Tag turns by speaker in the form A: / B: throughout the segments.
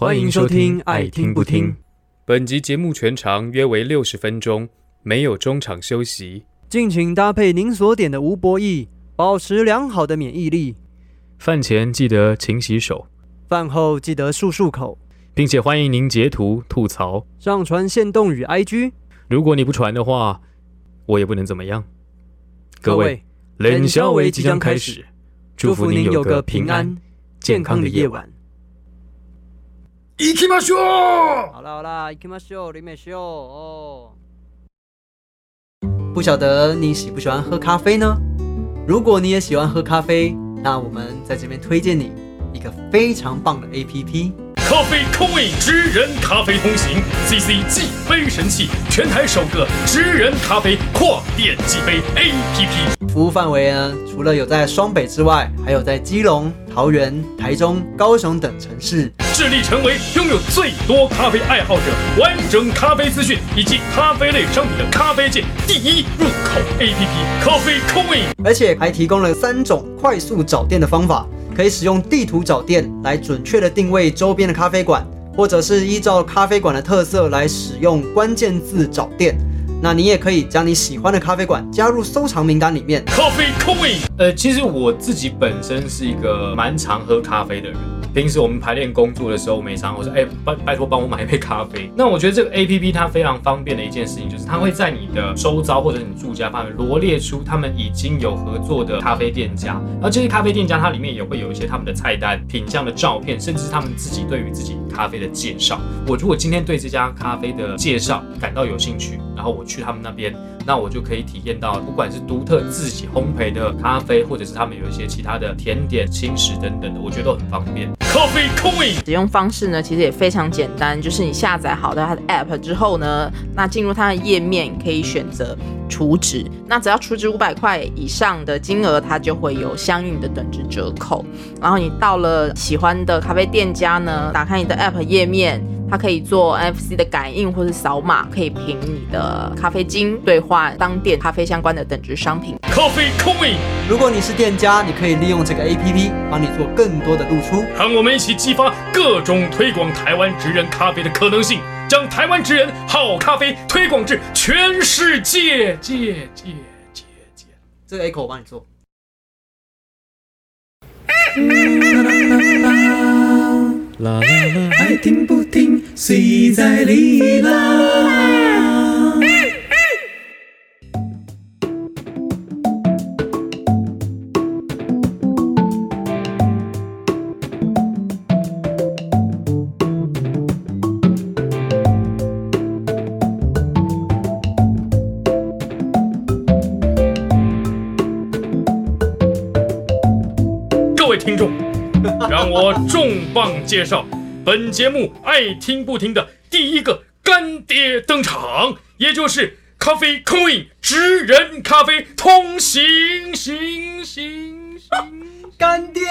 A: 欢迎收听《爱听不听》。
B: 本集节目全长约为六十分钟，没有中场休息。
A: 敬请搭配您所点的无博弈，保持良好的免疫力。
B: 饭前记得勤洗手，
A: 饭后记得漱漱口，
B: 并且欢迎您截图吐槽，
A: 上传限动与 IG。
B: 如果你不传的话，我也不能怎么样。各位，
A: 冷
B: 冷
A: 消维
B: 消维即
A: 将开始，
B: 祝福您有个平安、健康的夜晚。。
C: 行きましょう。
A: 好啦好啦，行きましょう，林美秀哦。不晓得你喜不喜欢喝咖啡呢？如果你也喜欢喝咖啡，那我们在这边推荐你一个非常棒的 APP。
C: 咖啡空位知人咖啡通行，CC 计杯神器，全台首个知人咖啡跨店计杯 APP。
A: 服务范围呢，除了有在双北之外，还有在基隆、桃园、台中、高雄等城市。
C: 致力成为拥有最多咖啡爱好者、完整咖啡资讯以及咖啡类商品的咖啡界第一入口 APP。咖啡空位
A: 而且还提供了三种快速找店的方法，可以使用地图找店来准确的定位周边的咖啡馆，或者是依照咖啡馆的特色来使用关键字找店。那你也可以将你喜欢的咖啡馆加入收藏名单里面。
C: 咖啡空位
B: 呃，其实我自己本身是一个蛮常喝咖啡的人。平时我们排练工作的时候，每常我说，哎、拜拜托帮我买一杯咖啡。那我觉得这个 A P P 它非常方便的一件事情，就是它会在你的周遭或者你住家范围罗列出他们已经有合作的咖啡店家，然后这些咖啡店家它里面也会有一些他们的菜单、品相的照片，甚至他们自己对于自己咖啡的介绍。我如果今天对这家咖啡的介绍感到有兴趣，然后我去他们那边，那我就可以体验到，不管是独特自己烘焙的咖啡，或者是他们有一些其他的甜点、轻食等等的，我觉得都很方便。
C: 咖啡 Coin
D: 使用方式呢，其实也非常简单，就是你下载好的它的 app 之后呢，那进入它的页面可以选择储值，那只要储值五百块以上的金额，它就会有相应的等值折扣。然后你到了喜欢的咖啡店家呢，打开你的 app 页面。它可以做 NFC 的感应或是扫码，可以凭你的咖啡金兑换当店咖啡相关的等值商品。
C: 咖啡空位，
A: 如果你是店家，你可以利用这个 APP 帮你做更多的露出。
C: 让我们一起激发各种推广台湾职人咖啡的可能性，将台湾职人好咖啡推广至全世界。界界界界。
A: 这个 echo 我帮你做。
B: 啦啦啦，
E: 爱听不听，随在你啦。
C: 各位听众，让我重磅介绍本节目爱听不听的第一个干爹登场，也就是咖啡 Coin 职人咖啡通行行行行。
A: 干爹，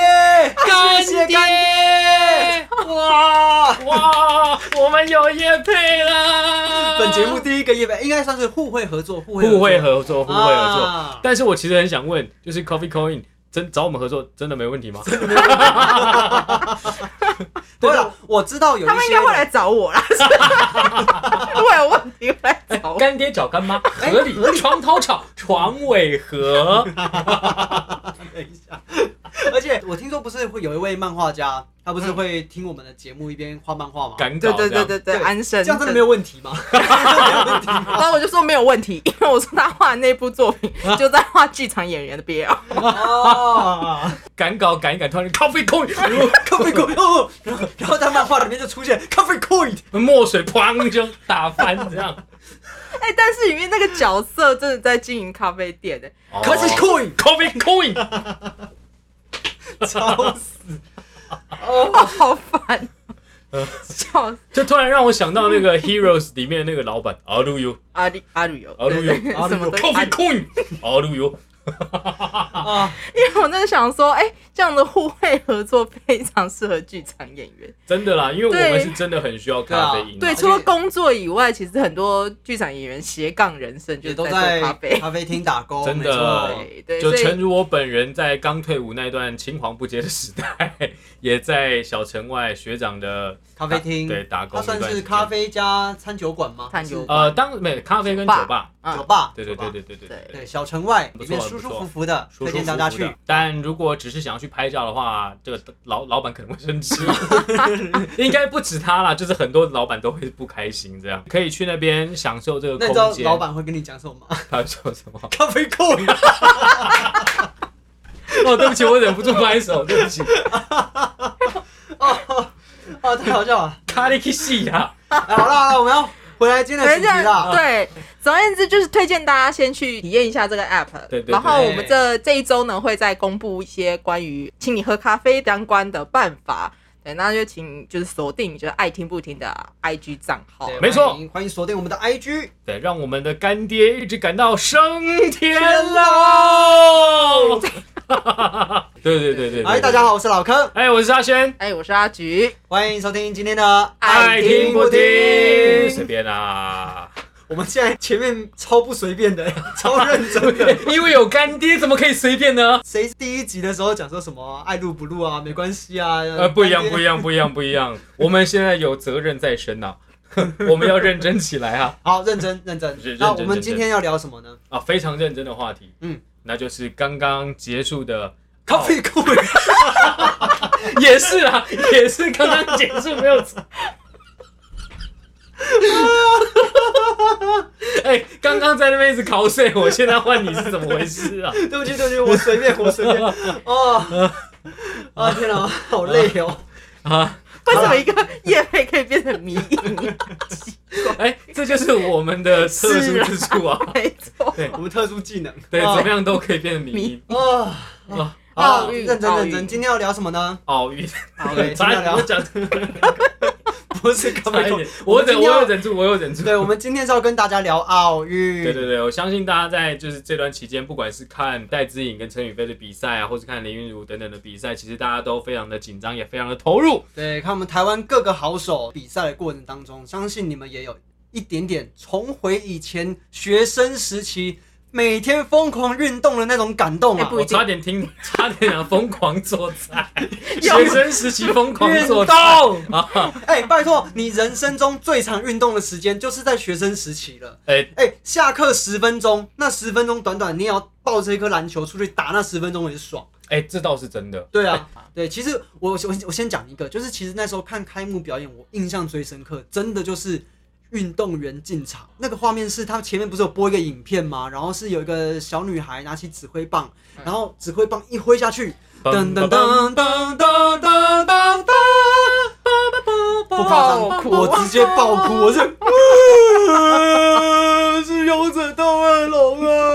A: 干爹干爹！哇，
C: 哇，我们有叶配啦！
A: 本节目第一个夜配应该算是互惠合作，互惠
B: 互惠合作，互惠合作。
A: 啊
B: 但是我其实很想问，就是 Coffee Coin 真找我们合作，真的没问题吗？
A: 对了，我知道有一些
D: 他们应该会来找我啦，如果有问题会来找我。
B: 干爹找干妈，合理。床头吵，床尾和。
A: 等一下，而且我听说不是会有一位漫画家，他不是会听我们的节目一边画漫画吗？
B: 赶
D: 对对对对对，安生
A: 这样真的没有问题吗？
D: 然后我就说没有问题，因为我说他画的那部作品就在画剧场演员的 BL。
A: 哦，
B: 赶稿赶一赶，突然 Coffee Coin
A: 咖啡哦，然后然后在漫画里面就出现 coffee coin，
B: 墨水砰就打翻这样。
D: 哎、但是里面那个角色真的在经营咖啡店的，
A: 咖啡
C: coin，Coffee Coin，
A: 超死！
D: 哦，好烦，笑死。
B: 就突然让我想到那个 Heroes 里面那个老板阿鲁尤，
D: 阿里阿鲁油，
B: 阿鲁尤。
D: 对对什么
C: Coffee
D: 里
C: Coin，
B: 阿鲁尤，
A: 啊，
D: 因为我真的想说，哎、这样的互惠合作非常适合剧场演员。
B: 真的啦，因为我们是真的很需要咖啡。
D: 对，除了工作以外，其实很多剧场演员斜杠人生就是在
A: 也都在
D: 咖啡。
A: 咖啡厅打工，
B: 真的
D: 对对，
B: 就诚如我本人在刚退伍那段青黄不接的时代，也在小城外学长的
A: 咖啡厅
B: 对打工
A: 它算是咖啡加餐酒馆吗？
D: 餐酒
B: 呃，当没咖啡跟酒吧，
D: 嗯
A: 酒吧，
B: 对对对对对对
D: 对
A: 对，小城外
B: 不
A: 里面舒舒服服的，推荐大家去。
B: 但如果只是想要去拍照的话，这个老老板可能会生气，应该不止他啦，就是很多老板都会不开心。这样可以去那边享受这个
A: 那你知道
B: 空间。
A: 老板会跟你讲什么吗？
B: 他说什么？
A: 咖啡库。
B: 哦，对不起，我忍不住拍手，对不起。
A: 哦哦，太好笑了！
B: 卡里克西呀，
A: 哎，好了好了，我们要回来今天的主题
D: 等一下，
A: 啦。
D: 对，总而言之就是推荐大家先去体验一下这个 app。
B: 对对对
D: 然后我们这这一周呢，会再公布一些关于请你喝咖啡相关的办法。对，那就请就是锁定就是爱听不听的 IG 账号。
A: 对
B: 没错
A: 欢迎欢迎锁定我们的 IG。
B: 对，让我们的干爹一直感到升天喽！对对对对，对
A: 哎，大家。好，我是老柯，
B: 哎，我是阿轩，
D: 哎，我是阿菊，
A: 欢迎收听今天的
B: 爱听不听？随
A: 随
B: 便啦，
A: 我们现在前面超不随便的，超认真的。
B: 因为有干爹，怎么可以随便呢？
A: 谁第一集的时候讲说什么爱录不录啊，没关系啊。
B: 呃，不一样，不一
A: 样。
B: 不一样，不一样。我们现在有责任在身呐、我们要认真起来啊！
A: 好，认真认真
B: 认。真
A: 那我们今天要聊什么呢？
B: 啊，非常认真的话题，
A: 嗯，
B: 那就是刚刚结束的
A: 咖啡库。
B: 也是啊，也是刚刚结束没有错。哎、刚刚在那边一直考睡，我现在换你是怎么回事啊？
A: 对不起，对不起，我随便，我随便。哦，啊天哪，好累哦。
B: 啊，
D: 为什么一个夜配可以变成迷 影？
B: 哎、这就是我们的特殊之处啊。
D: 没错，
B: 对
A: 我们特殊技能。
B: 对，
A: 哦
B: 怎么样都可以变成迷因
A: 哦，
B: 啊。
A: 好，
D: 奥运
A: 认真
D: 奥运
A: 认真。今天要聊什么呢？
B: 奥运，
A: 对，今
B: 差
A: 天要聊不是咖啡库
B: 差一点，，我忍，我有忍住，我有忍住。
A: 对，我们今天是要跟大家聊奥运。
B: 对对对，我相信大家在就是这段期间，不管是看戴资颖跟陈宇飞的比赛啊，或是看林昀儒等等的比赛，其实大家都非常的紧张，也非常的投入。
A: 对，看我们台湾各个好手比赛的过程当中，相信你们也有一点点重回以前学生时期每天疯狂运动的那种感动啊！
B: 我差点听，差点讲疯狂做菜，
D: 有
B: 学生时期疯狂
A: 运
B: 做菜
A: 动，
B: 啊！
A: 哎、拜托，你人生中最长运动的时间就是在学生时期了。
B: 哎、
A: 哎、下课十分钟，那十分钟短短，你也要抱着一颗篮球出去打，那十分钟也是爽。
B: 哎、这倒是真的。
A: 对啊，对，其实我我我先讲一个，就是其实那时候看开幕表演，我印象最深刻，真的就是运动员进场那个画面是，他前面不是有播一个影片吗？然后是有一个小女孩拿起指挥棒，然后指挥棒一挥下去，噔噔噔噔噔噔噔噔，不夸张，
D: 爆哭
A: 我直接爆哭，我是，是勇者！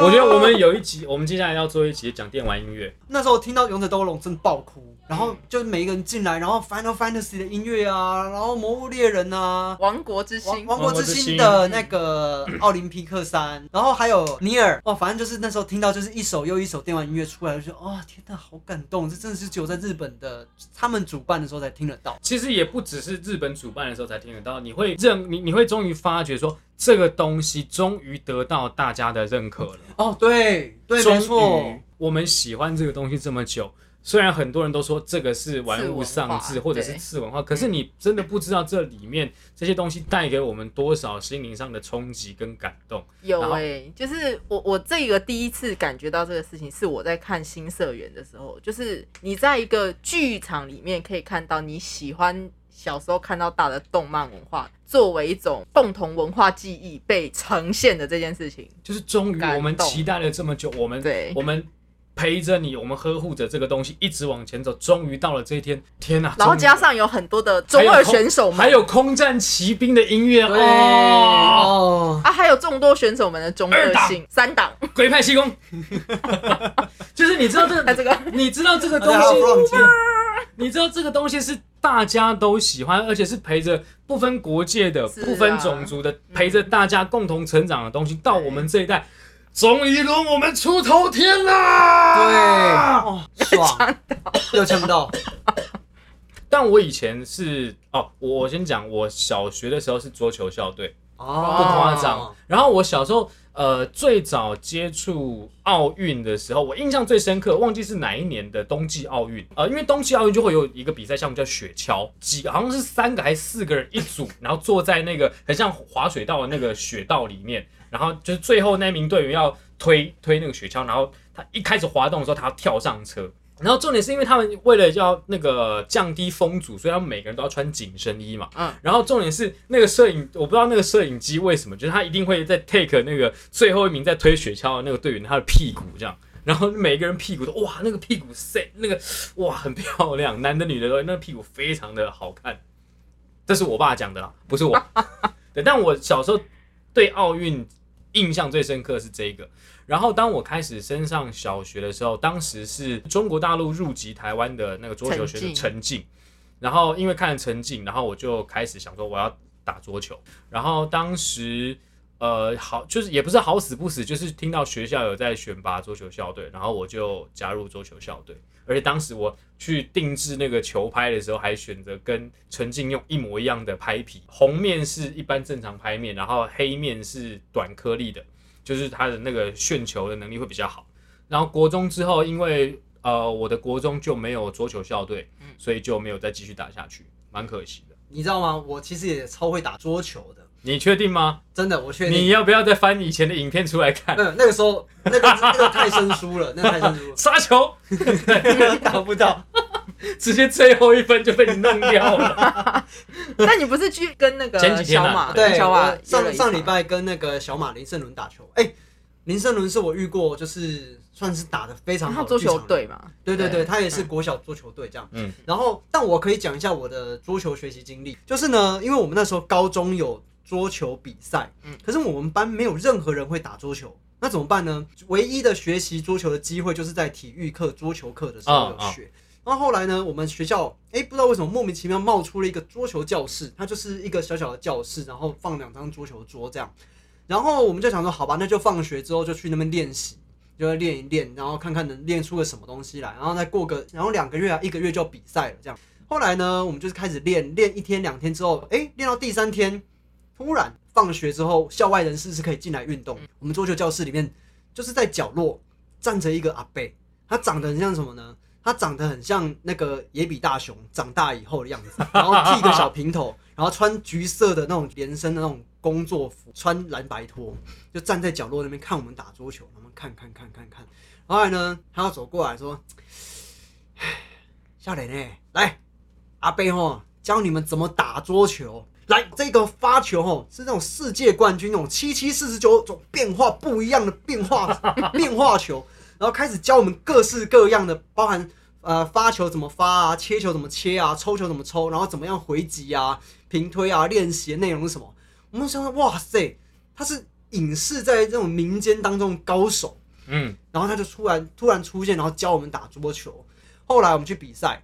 B: 我觉得我们有一集，我们接下来要做一集讲电玩音乐。
A: 那时候听到《勇者斗恶龙》真的爆哭，然后就是每一个人进来，然后 Final Fantasy 的音乐啊，然后《魔物猎人》啊，
D: 王国之心，
A: 王国之心的那个奥林匹克三，然后还有尼尔，哦，反正就是那时候听到就是一首又一首电玩音乐出来，就觉得哦天呐，好感动，这真的是只有在日本的他们主办的时候才听得到。
B: 其实也不只是日本主办的时候才听得到，你会认你你会终于发觉说这个东西终于得到大家的认可了。
A: 哦，对对，没错，
B: 我们喜欢这个东西这么久，虽然很多人都说这个是玩物丧志或者是次文化，可是你真的不知道这里面这些东西带给我们多少心灵上的冲击跟感动。
D: 有哎、就是我我这个第一次感觉到这个事情，是我在看新社员的时候，就是你在一个剧场里面可以看到你喜欢小时候看到大的动漫文化，作为一种共同文化记忆被呈现的这件事情。
B: 就是终于我们期待了这么久，我们
D: 对。
B: 我们陪着你，我们呵护着这个东西一直往前走，终于到了这一天，天哪！终于
D: 然后加上有很多的中二选手们，
B: 还有空战骑兵的音乐哦，
A: 哦，
D: 啊，还有众多选手们的中二性，三档，
B: 鬼派气功，就是你知道这个，
D: 他这个。
B: 你知道这个 东西，你知道这个东西是大家都喜欢，而且是陪着不分国界的、
D: 啊
B: 不分种族的，陪着大家共同成长的东西。到我们这一代，
C: 终于轮我们出头天
A: 对，
C: 啦！
A: 哦，爽，又呛到，
B: 但我以前是哦，我我先讲，我小学的时候是桌球校队，
A: 哦，
B: 不夸张。然后我小时候呃最早接触奥运的时候，我印象最深刻，忘记是哪一年的冬季奥运。呃，因为冬季奥运就会有一个比赛项目叫雪橇，几好像是三个还是四个人一组，然后坐在那个很像滑水道的那个雪道里面，然后就是最后那名队员要推推那个雪橇，然后他一开始滑动的时候，他要跳上车。然后重点是因为他们为了要那个降低风阻，所以他们每个人都要穿紧身衣嘛。
D: 嗯
B: 然后重点是那个摄影，我不知道那个摄影机为什么，就是他一定会在 take 那个最后一名在推雪橇的那个队员他的屁股这样，然后每个人屁股都哇那个屁股塞那个哇很漂亮，男的女的都那个屁股非常的好看。这是我爸讲的啦，不是我。对，但我小时候对奥运印象最深刻是这个。然后当我开始升上小学的时候，当时是中国大陆入籍台湾的那个桌球选手
D: 陈静，
B: 然后因为看了陈静，然后我就开始想说我要打桌球。然后当时呃好就是也不是好死不死，就是听到学校有在选拔桌球校队，然后我就加入桌球校队。而且当时我去定制那个球拍的时候，还选择跟陈静用一模一样的拍皮，红面是一般正常拍面，然后黑面是短颗粒的，就是他的那个旋球的能力会比较好。然后国中之后，因为呃我的国中就没有桌球校队，所以就没有再继续打下去，蛮可惜的。
A: 你知道吗？我其实也超会打桌球的，
B: 你确定吗？
A: 真的，我确定你。
B: 要不要再翻以前的影片出来看？
A: 嗯那个时候，那个那个太生疏了，那个太生疏了，
B: 杀球，
A: 打不到。
B: 直接最后一分就被你弄掉了。
D: 那你不是去跟那个
B: 前几天啊
D: 小马
A: 对，
D: 小马
A: 我上
D: 约了一场
A: 上礼拜跟那个小马林胜伦打球，哎、林胜伦是我遇过就是算是打的非常好
D: 他桌
A: 的剧场人
D: 球队嘛？
A: 对对对，
D: 对
A: 他也是国小桌球队这样。
B: 嗯
A: 嗯，然后但我可以讲一下我的桌球学习经历，就是呢，因为我们那时候高中有桌球比赛，
D: 嗯
A: 可是我们班没有任何人会打桌球，那怎么办呢？唯一的学习桌球的机会就是在体育课、桌球课的时候有学。然后后来呢，我们学校哎不知道为什么莫名其妙冒出了一个桌球教室，它就是一个小小的教室，然后放两张桌球桌这样。然后我们就想说，好吧，那就放学之后就去那边练习，就练一练，然后看看能练出个什么东西来，然后再过个，然后两个月啊，一个月就比赛了这样。后来呢，我们就是开始练，练一天两天之后，哎，练到第三天，突然放学之后，校外人士是可以进来运动。我们桌球教室里面就是在角落站着一个阿伯，他长得很像什么呢？他长得很像那个野比大雄长大以后的样子，然后剃个小平头，然后穿橘色的那种连身的那种工作服，穿蓝白拖，就站在角落那边看我们打桌球，我们看看看看看。后来呢，他要走过来说：“唉 笑脸呢，来，阿贝吼教你们怎么打桌球。来，这个发球吼是那种世界冠军那种七七四十九种变化不一样的变化 变化球，然后开始教我们各式各样的，包含呃发球怎么发啊，切球怎么切啊，抽球怎么抽，然后怎么样回击啊、平推啊，练习的内容是什么？我们想说，哇塞，他是影视在这种民间当中的高手。
B: 嗯，
A: 然后他就突然突然出现，然后教我们打桌球。后来我们去比赛，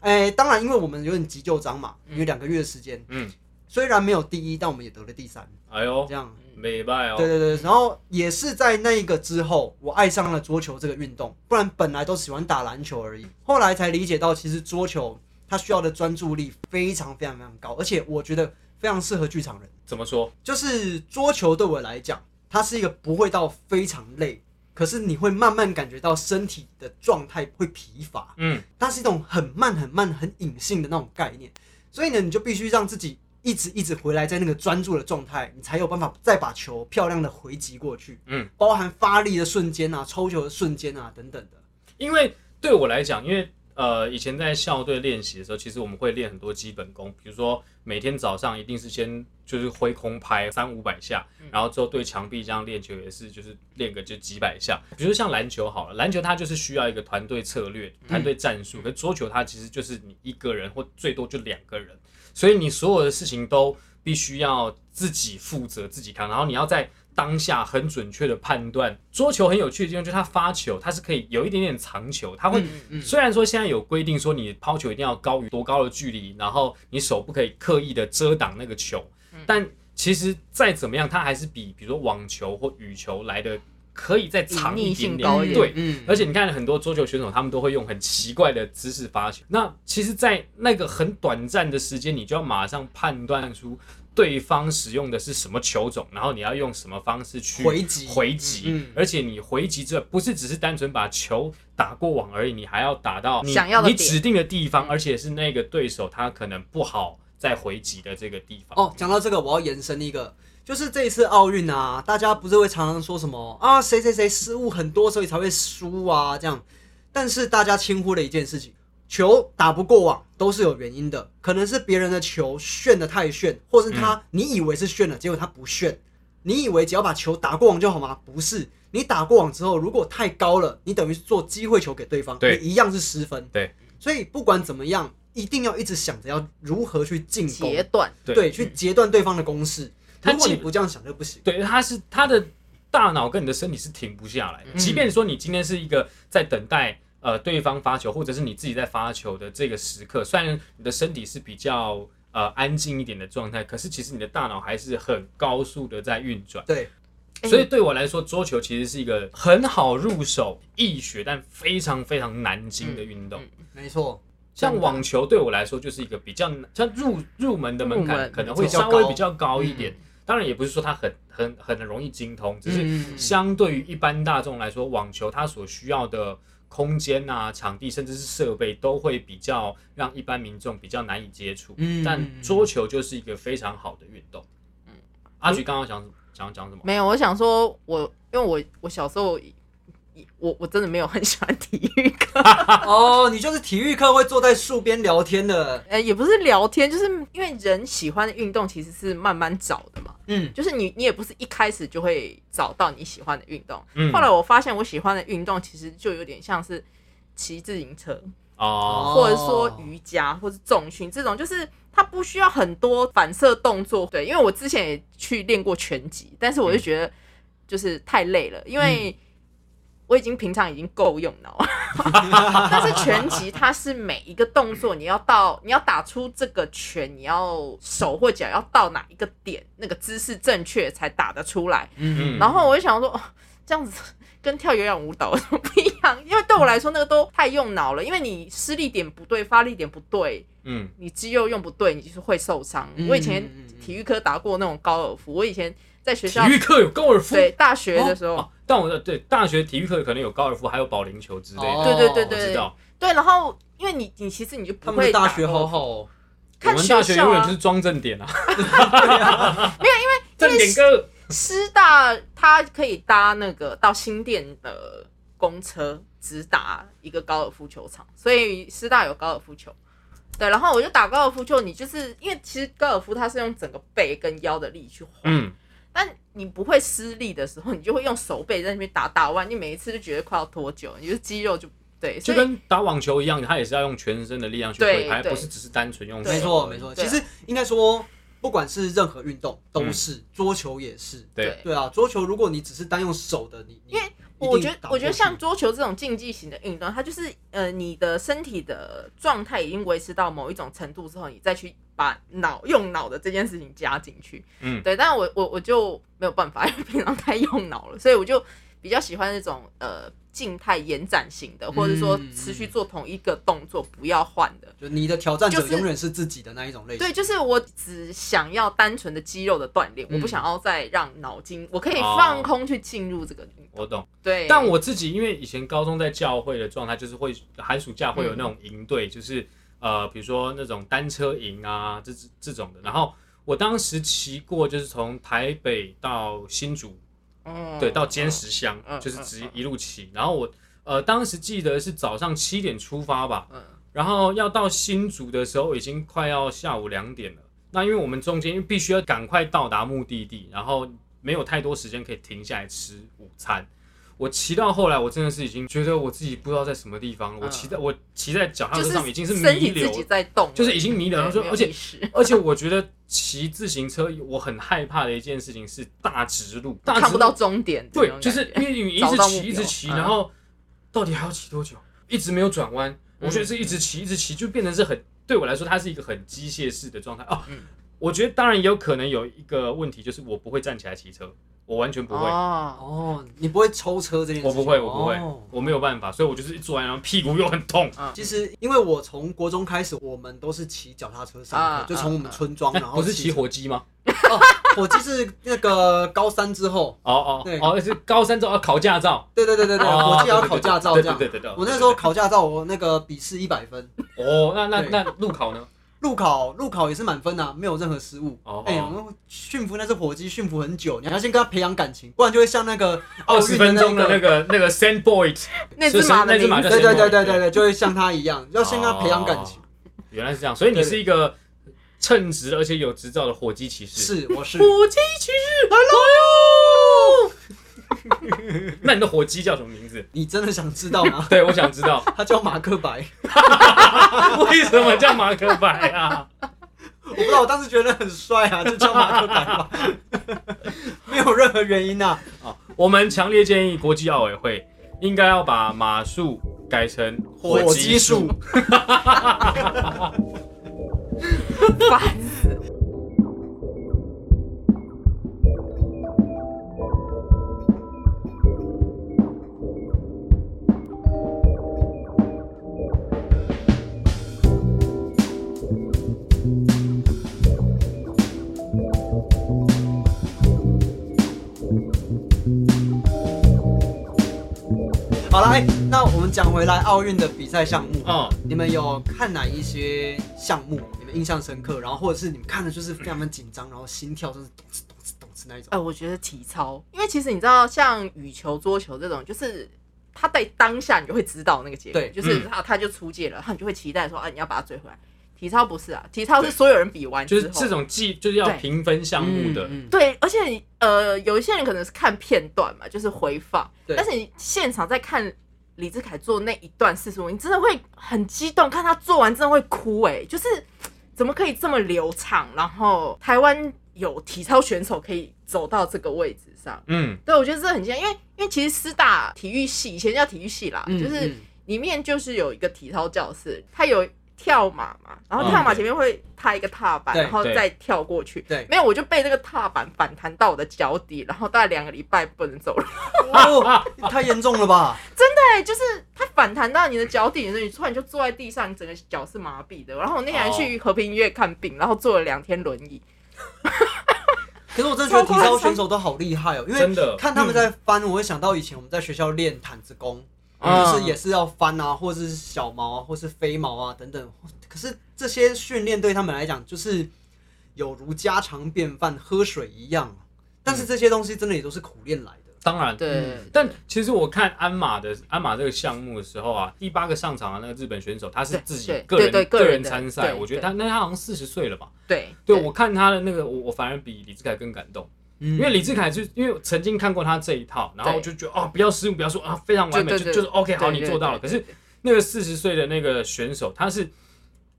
A: 哎，当然因为我们有点急救章嘛，因为两个月的时间，
B: 嗯，
A: 虽然没有第一，但我们也得了第三，
B: 哎呦
A: 这，样。
B: 美败哦。
A: 对对对，然后也是在那一个之后，我爱上了桌球这个运动，不然本来都喜欢打篮球而已。后来才理解到，其实桌球它需要的专注力非常非常非常高，而且我觉得非常适合剧场人。
B: 怎么说？
A: 就是桌球对我来讲，它是一个不会到非常累，可是你会慢慢感觉到身体的状态会疲乏，
B: 嗯，
A: 它是一种很慢很慢很隐性的那种概念，所以呢，你就必须让自己一直一直回来在那个专注的状态，你才有办法再把球漂亮的回击过去，
B: 嗯，
A: 包含发力的瞬间啊，抽球的瞬间啊等等的，
B: 因为对我来讲，因为呃，以前在校队练习的时候，其实我们会练很多基本功，比如说每天早上一定是先就是挥空拍三五百下，然后之后对墙壁这样练球也是就是练个就几百下。比如说像篮球好了，篮球它就是需要一个团队策略、团队战术，可是桌球它其实就是你一个人或最多就两个人，所以你所有的事情都必须要自己负责、自己扛，然后你要在当下很准确的判断。桌球很有趣的地方就是它发球，它是可以有一点点藏球，它会、
A: 嗯嗯
B: 虽然说现在有规定说你抛球一定要高于多高的距离，然后你手不可以刻意的遮挡那个球，但其实再怎么样，它还是比比如说网球或羽球来的可以再长一点点，对。
A: 嗯
B: 而且你看很多桌球选手，他们都会用很奇怪的姿势发球。那其实，在那个很短暂的时间，你就要马上判断出对方使用的是什么球种，然后你要用什么方式去
A: 回击
B: 回击。
A: 嗯
B: 而且你回击之外，不是只是单纯把球打过网而已，你还要打到你你
D: 想要的你
B: 指定的地方，而且是那个对手他可能不好再回击的这个地方。
A: 哦，讲到这个，我要延伸一个，就是这一次奥运啊，大家不是会常常说什么啊，谁谁谁失误很多，所以才会输啊，这样。但是大家轻忽了一件事情，球打不过网都是有原因的，可能是别人的球炫的太炫，或是他、你以为是炫了，结果他不炫。你以为只要把球打过网就好吗？不是，你打过网之后，如果太高了，你等于是做机会球给对方，
B: 对
A: 你一样是失分。
B: 对，
A: 所以不管怎么样，一定要一直想着要如何去进攻。
D: 截断，
B: 对
A: 对，去截断对方的攻势。如果你不这样想就不行。
B: 对，他是他的大脑跟你的身体是停不下来的。
D: 嗯
B: 即便说你今天是一个在等待呃对方发球，或者是你自己在发球的这个时刻，虽然你的身体是比较呃安静一点的状态，可是其实你的大脑还是很高速的在运转。
A: 对，
D: 哎
B: 所以对我来说，桌球其实是一个很好入手、易学但非常非常难精的运动。
D: 嗯嗯
A: 没错。
B: 像网球对我来说就是一个比较像入入门的门槛可能会
A: 较高
B: 稍微比较高一点。当然也不是说它很很很容易精通，只是
A: 嗯
B: 相对于一般大众来说，网球它所需要的空间啊、场地甚至是设备都会比较让一般民众比较难以接触。
A: 嗯
B: 但桌球就是一个非常好的运动。嗯阿菊刚刚想想讲什么？
D: 没有，我想说我，因为我我小时候，我我真的没有很喜欢体育课，
A: 哦，你就是体育课会坐在树边聊天的。
D: 呃，也不是聊天，就是因为人喜欢的运动其实是慢慢找的嘛，
A: 嗯，
D: 就是你你也不是一开始就会找到你喜欢的运动。
B: 嗯
D: 后来我发现我喜欢的运动其实就有点像是骑自行车，
B: 哦，
D: 或者说瑜伽或者重训这种，就是它不需要很多反射动作。对，因为我之前也去练过拳击，但是我就觉得就是太累了，因为我已经平常已经够用脑，但是拳击它是每一个动作你要到你要打出这个拳，你要手或脚要到哪一个点，那个姿势正确才打得出来。
B: 嗯
D: 然后我就想说，哦，这样子跟跳有氧舞蹈有什么不一样？因为对我来说，那个都太用脑了。因为你施力点不对，发力点不对，
B: 嗯
D: 你肌肉用不对，你就是会受伤。
A: 嗯
D: 我以前体育课打过那种高尔夫，我以前在学校
B: 体育课有高尔夫，
D: 对大学的时候，
B: 哦，但我的对大学体育课可能有高尔夫，还有保龄球之类的。
A: 哦
D: 对对对对
B: 知道，
D: 对，然后因为你你其实你就
A: 他们的
D: 不会打
A: 大学好好哦。
B: 我
D: 看
B: 们大学永远就是装正点啊。没有，因为正点哥
D: 师大它可以搭那个到新店的公车直达一个高尔夫球场，所以师大有高尔夫球。对，然后我就打高尔夫球，你就是因为其实高尔夫它是用整个背跟腰的力去划，
B: 嗯，
D: 但你不会施力的时候，你就会用手背在那边打打弯，你每一次就觉得快要脱臼，你就是肌肉就对，
B: 就跟打网球一样，它也是要用全身的力量去
D: 对
B: 挥拍，不是只是单纯用手
D: 对
A: 没错没错，其实应该说，不管是任何运动都是，桌球也是。
B: 对，
A: 对啊，桌球如果你只是单用手的，你因为
D: 我觉得，我觉得像桌球这种竞技型的运动，它就是呃，你的身体的状态已经维持到某一种程度之后，你再去把脑用脑的这件事情加进去。
B: 嗯
D: 对，但我我我就没有办法，因为平常太用脑了，所以我就比较喜欢那种呃静态延展型的，或者说
A: 嗯
D: 持续做同一个动作不要换的。
A: 就你的挑战者
D: 就
A: 永远是自己的那一种类型。
D: 对，就是我只想要单纯的肌肉的锻炼，我不
A: 嗯
D: 想要再让脑筋，我可以
B: 哦
D: 放空去进入这个。
B: 我懂。
D: 对，
B: 但我自己因为以前高中在教会的状态，就是会寒暑假会有那种营队，就是呃，比如说那种单车营啊，这这种的。然后我当时骑过，就是从台北到新竹，
D: 嗯
B: 对，到尖石乡，
D: 嗯
B: 就是直接一路骑。然后我呃当时记得是早上七点出发吧，
D: 嗯
B: 然后要到新竹的时候，已经快要下午两点了。那因为我们中间必须要赶快到达目的地，然后没有太多时间可以停下来吃午餐。我骑到后来，我真的是已经觉得我自己不知道在什么地方了。我骑在我骑在脚踏
D: 就是
B: 车上已经是
D: 身
B: 弥留
D: 体自己在动，
B: 就是已经弥留了说而且而且我觉得骑自行车我很害怕的一件事情是大直路，大直路
D: 看不到终点
B: 对就是因为你一直骑一直骑，
D: 嗯。
B: 然后到底还要骑多久？一直没有转弯，我觉得是一直骑一直骑，就变成是很对我来说，它是一个很机械式的状态。哦。
D: 嗯。
B: 我觉得当然也有可能有一个问题，就是我不会站起来骑车，我完全不会。
D: 哦，
A: 哦，你不会抽车这件事情？
B: 我不会，我不会，
A: 哦
B: 我没有办法，所以我就是一做完，然后屁股又很痛。
A: 其实，因为我从国中开始，我们都是骑脚踏车上
D: 啊
A: 课，就从我们村庄，
B: 哎
A: 然后
B: 不是骑火鸡吗？
A: 哦，火鸡是那个高三之后，
B: 哦哦
A: 对
B: 哦，是高三之后要考驾照。
A: 对对对对对，
B: 哦
A: 火鸡也要考驾照这样。
B: 对对对对对。
A: 我那时候考驾照，我那个笔试一百分，
B: 哦，那那
A: 对
B: 那路考呢？
A: 路考路考也是满分啊，没有任何失误。
B: 哦
A: 哎，我们驯服那只火鸡驯服很久，你要先跟它培养感情，不然就会像那个
B: 二十
A: 运
B: 分钟的那
A: 那个。
B: 那个 Sand Boy，
D: 那只马的
B: 那只马
A: 对对对对对对，就会像它一样，要先跟它培养感情。
B: 原来是这样，所以你是一个称职而且有执照的火鸡骑士。
A: 是，我是
B: 火鸡骑士来喽！那你的火鸡叫什么名字？
A: 你真的想知道吗？
B: 对，我想知道
A: 他叫马克白，
B: 为什么叫马克白啊？
A: 我不知道，我当时觉得很帅啊，就叫马克白吧，没有任何原因啊。
B: 我们强烈建议国际奥委会应该要把马术改成
A: 火鸡术，
D: 烦死。
A: 好了，哎，那我们讲回来奥运的比赛项目，
B: 哦，
A: 你们有看哪一些项目你们印象深刻？然后或者是你们看的就是非常的紧张，然后心跳就是咚哧咚哧咚哧那一种。
D: 呃，我觉得体操，因为其实你知道，像羽球、桌球这种，就是他在当下你就会知道那个结果，
A: 对
D: 就是他他就出界了，然后你就会期待说，啊，你要把他追回来。体操不是啊，体操是所有人比完，
B: 就是这种技就是要
D: 对。
B: 评分项目的，
A: 嗯，
D: 对，而且呃，有一些人可能是看片段嘛，就是回放，
A: 对。
D: 但是你现场在看李志凯做那一段四十五，你真的会很激动，看他做完真的会哭哎、就是怎么可以这么流畅？然后台湾有体操选手可以走到这个位置上，
B: 嗯，
D: 对我觉得这很惊讶，因为因为其实师大体育系以前叫体育系啦，
A: 嗯
D: 就是
A: 嗯。
D: 里面就是有一个体操教室，它有跳马嘛，然后
B: 嗯
D: 跳马前面会踏一个踏板，然后再跳过去。
A: 对
D: 没有我就被这个踏板反弹到我的脚底，然后大概两个礼拜不能走路。
A: 哦，太严重了吧？
D: 对，就是它反弹到你的脚底的时候，你突然就坐在地上，你整个脚是麻痹的。然后我那天还去和平医院看病，然后坐了两天轮椅。
A: 可是我真的觉得体操选手都好厉害哦，因为
B: 真的
A: 看他们在翻，我会想到以前我们在学校练毯子功，
D: 嗯
A: 就是也是要翻啊，或者是小毛啊，或是飞毛啊等等。可是这些训练对他们来讲，就是有如家常便饭，喝水一样。但是这些东西真的也都是苦练来的。
B: 当然，
D: 对，
B: 但其实我看鞍马的鞍马这个项目的时候啊，第八个上场的那个日本选手，他是自己个人
D: 个人
B: 参赛，我觉得他那他好像四十岁了吧？
D: 对
B: 对我看他的那个，我我反而比李志凯更感动，
A: 因
B: 因为李志凯就因为我曾经看过他这一套，然后我就觉得哦，不要失误，不要说啊，非常完美，就就是 OK，好，你做到了。可是那个四十岁的那个选手，他是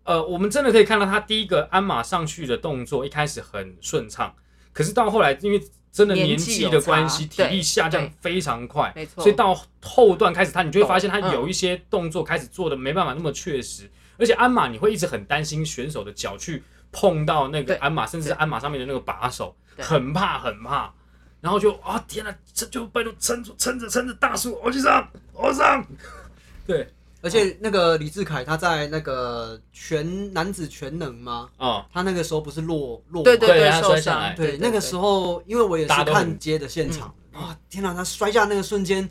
B: 呃，我们真的可以看到他第一个鞍马上去的动作一开始很顺畅，可是到后来因为真的年纪的关系，体力下降非常快，
D: 没错
B: 所以到后段开始他，你就会发现他有一些动作开始做的没办法那么确实，而且鞍马你会一直很担心选手的脚去碰到那个鞍马，甚至是鞍马上面的那个把手，
D: 对
B: 很怕很怕。然后就啊天哪，这就拜托撑住，撑着撑着大树，我去上，我上。对
A: 而且那个李志凯他在那个全男子全能吗？
B: 哦，
A: 他那个时候不是落落
D: 对
B: 对对
D: 受伤
B: 摔下来，
A: 对，那个时候因为我也是看街的现场，哇，天哪！他摔下那个瞬间，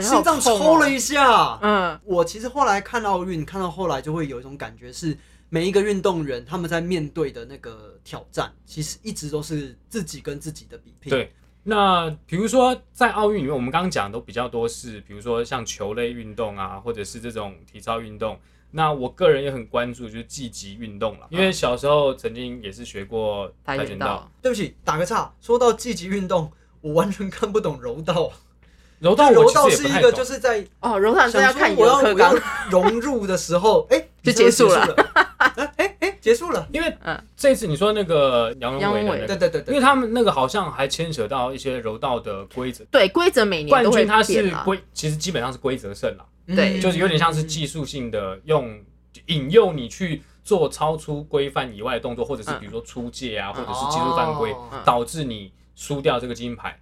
A: 心脏抽了一下。
D: 嗯，
A: 我其实后来看奥运，看到后来就会有一种感觉是，每一个运动员他们在面对的那个挑战，其实一直都是自己跟自己的比拼。
B: 对那比如说在奥运里面，我们刚刚讲的都比较多是，比如说像球类运动啊，或者是这种体操运动。那我个人也很关注就是积极运动了，因为小时候曾经也是学过
D: 跆
B: 跆拳道，
D: 拳道，
A: 对不起，打个岔，说到积极运动，我完全看不懂柔道。
B: 柔道
A: 柔道是一个就是在
D: 哦，柔道是要看
A: 说我要我
D: 游课纲。
A: 要，融入的时候，哎，
D: 就结束了。
A: 了。哎哎哎，结束了。
B: 因为
D: 嗯。
B: 这次你说那个杨
D: 杨文伟。
A: 对对对对，
B: 因为他们那个好像还牵扯到一些柔道的规则，
D: 对规则每年
B: 冠军他是规，其实基本上是规则胜了，
D: 对。
B: 就是有点像是技术性的用引诱你去做超出规范以外的动作，或者是比如说出界啊，或者是技术犯规，
A: 哦
B: 导致你输掉这个金牌。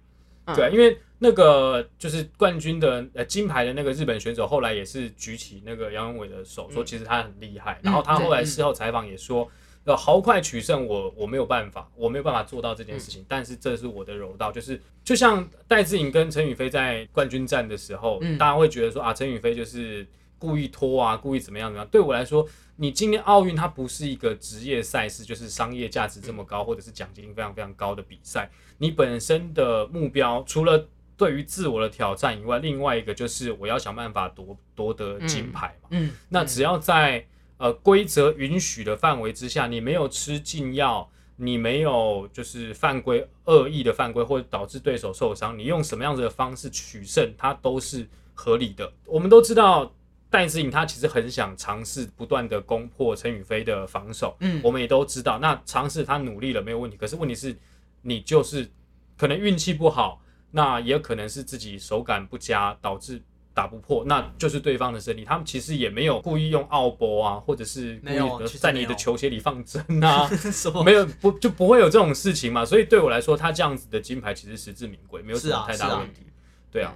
D: 嗯。
B: 对啊，因为那个就是冠军的呃金牌的那个日本选手，后来也是举起那个杨永伟的手，说
D: 嗯。
B: 其实他很厉害。然后他后来
A: 对
B: 事后采访也说，呃，豪快取胜我我没有办法，我没有办法做到这件事
D: 嗯。
B: 情，但是这是我的柔道，就是就像戴志颖跟陈宇飞在冠军战的时候，
A: 嗯。
B: 大家会觉得说啊，陈宇飞就是故意拖啊，故意怎么样怎么样。对我来说，你今年奥运它不是一个职业赛事，就是商业价值这么高，或者是奖金非常非常高的比赛。你本身的目标除了对于自我的挑战以外，另外一个就是我要想办法夺夺得金牌嘛。
A: 嗯，
B: 那只要在呃规则允许的范围之下，你没有吃禁药，你没有就是犯规恶意的犯规，或者导致对手受伤，你用什么样子的方式取胜，它都是合理的。我们都知道。戴资颖他其实很想尝试不断的攻破陈宇飞的防守，
A: 嗯
B: 我们也都知道，那尝试他努力了没有问题，可是问题是，你就是可能运气不好，那也可能是自己手感不佳，导致打不破，那就是对方的胜利。他们其实也没有故意用奥博啊，或者是故意在你的球鞋里放针啊，没有不就不会有这种事情嘛。所以对我来说，他这样子的金牌其实实至名归，没有什么太大问题。对啊，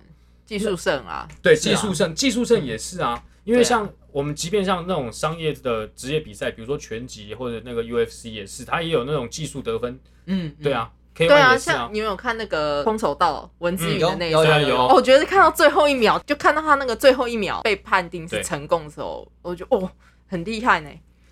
D: 技术胜啊，
B: 对技术胜，技术胜也是啊，因为像我们即便像那种商业的职业比赛，比如说拳击或者那个 UFC 也是，它也有那种技术得分。
A: 嗯，
B: 对啊
D: 对
B: ONE
D: 啊，像，你有没有看那个空手道文字
B: 嗯
D: 宇的那一
A: 有
D: 场？
B: 有有。
D: 哦，我觉得看到最后一秒，就看到他那个最后一秒被判定是成功的时候，我觉得哦，很厉害呢。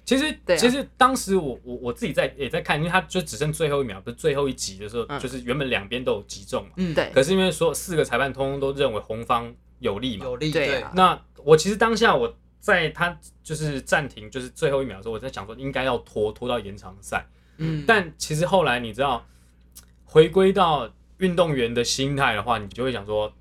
B: 其实，
D: 对啊。
B: 其实当时我我我自己在也在看，因为他就只剩最后一秒，不是最后一集的时候，
D: 嗯。
B: 就是原本两边都有击中嘛，
A: 嗯，
D: 对。
B: 可是因为所有四个裁判通通都认为红方有利嘛，
A: 有利，对
D: 对啊。
B: 那我其实当下我在他就是暂停，就是最后一秒的时候，我在想说应该要拖拖到延长赛，
A: 嗯，
B: 但其实后来你知道，回归到运动员的心态的话，你就会想说，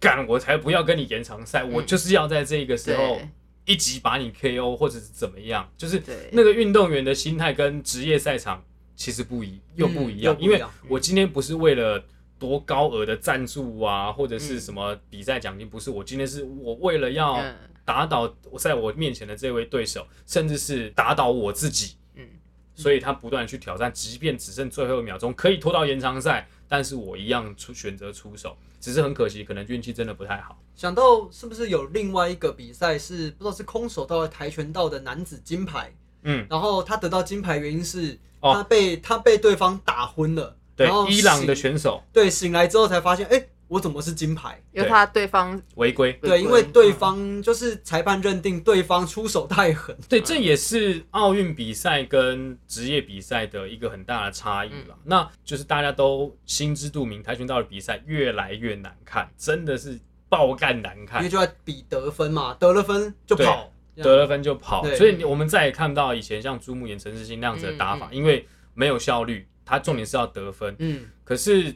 B: 干我才不要跟你延长赛，我就是要在这个时候
D: 对
B: 一集把你 KO 或者是怎么样，就是那个运动员的心态跟职业赛场其实不一又不一样，因为
A: 嗯不一样。
B: 我今天不是为了多高额的赞助啊，或者
D: 嗯。
B: 是什么比赛奖金，不是我今天是我为了要
D: 嗯。
B: 打倒我在我面前的这位对手，甚至是打倒我自己，
D: 嗯，
B: 所以他不断地去挑战，即便只剩最后一秒钟可以拖到延长赛，但是我一样出选择出手，只是很可惜，可能运气真的不太好。
A: 想到是不是有另外一个比赛是不知道是空手道还是跆拳道的男子金牌，
B: 嗯，
A: 然后他得到金牌原因是
B: 哦。
A: 他被他被对方打昏了，
B: 对
A: 然后，
B: 伊朗的选手。
A: 对醒来之后才发现，哎，我怎么是金牌？
D: 因为他对方
B: 违规，
A: 对，因
D: 规。
A: 为对方就是裁判认定对方出手太狠，
B: 对，这也是奥运比赛跟职业比赛的一个很大的差异了。那就是大家都心知肚明，跆拳道的比赛越来越难看，真的是爆干难看。
A: 因为。就在比得分嘛，得了分就跑，
B: 得了分就跑，所以我们再也看不到以前像朱木炎、陈世新那样子的打法，
D: 嗯嗯
B: 因为没有效率，他重点是要得分。
A: 嗯，
B: 可是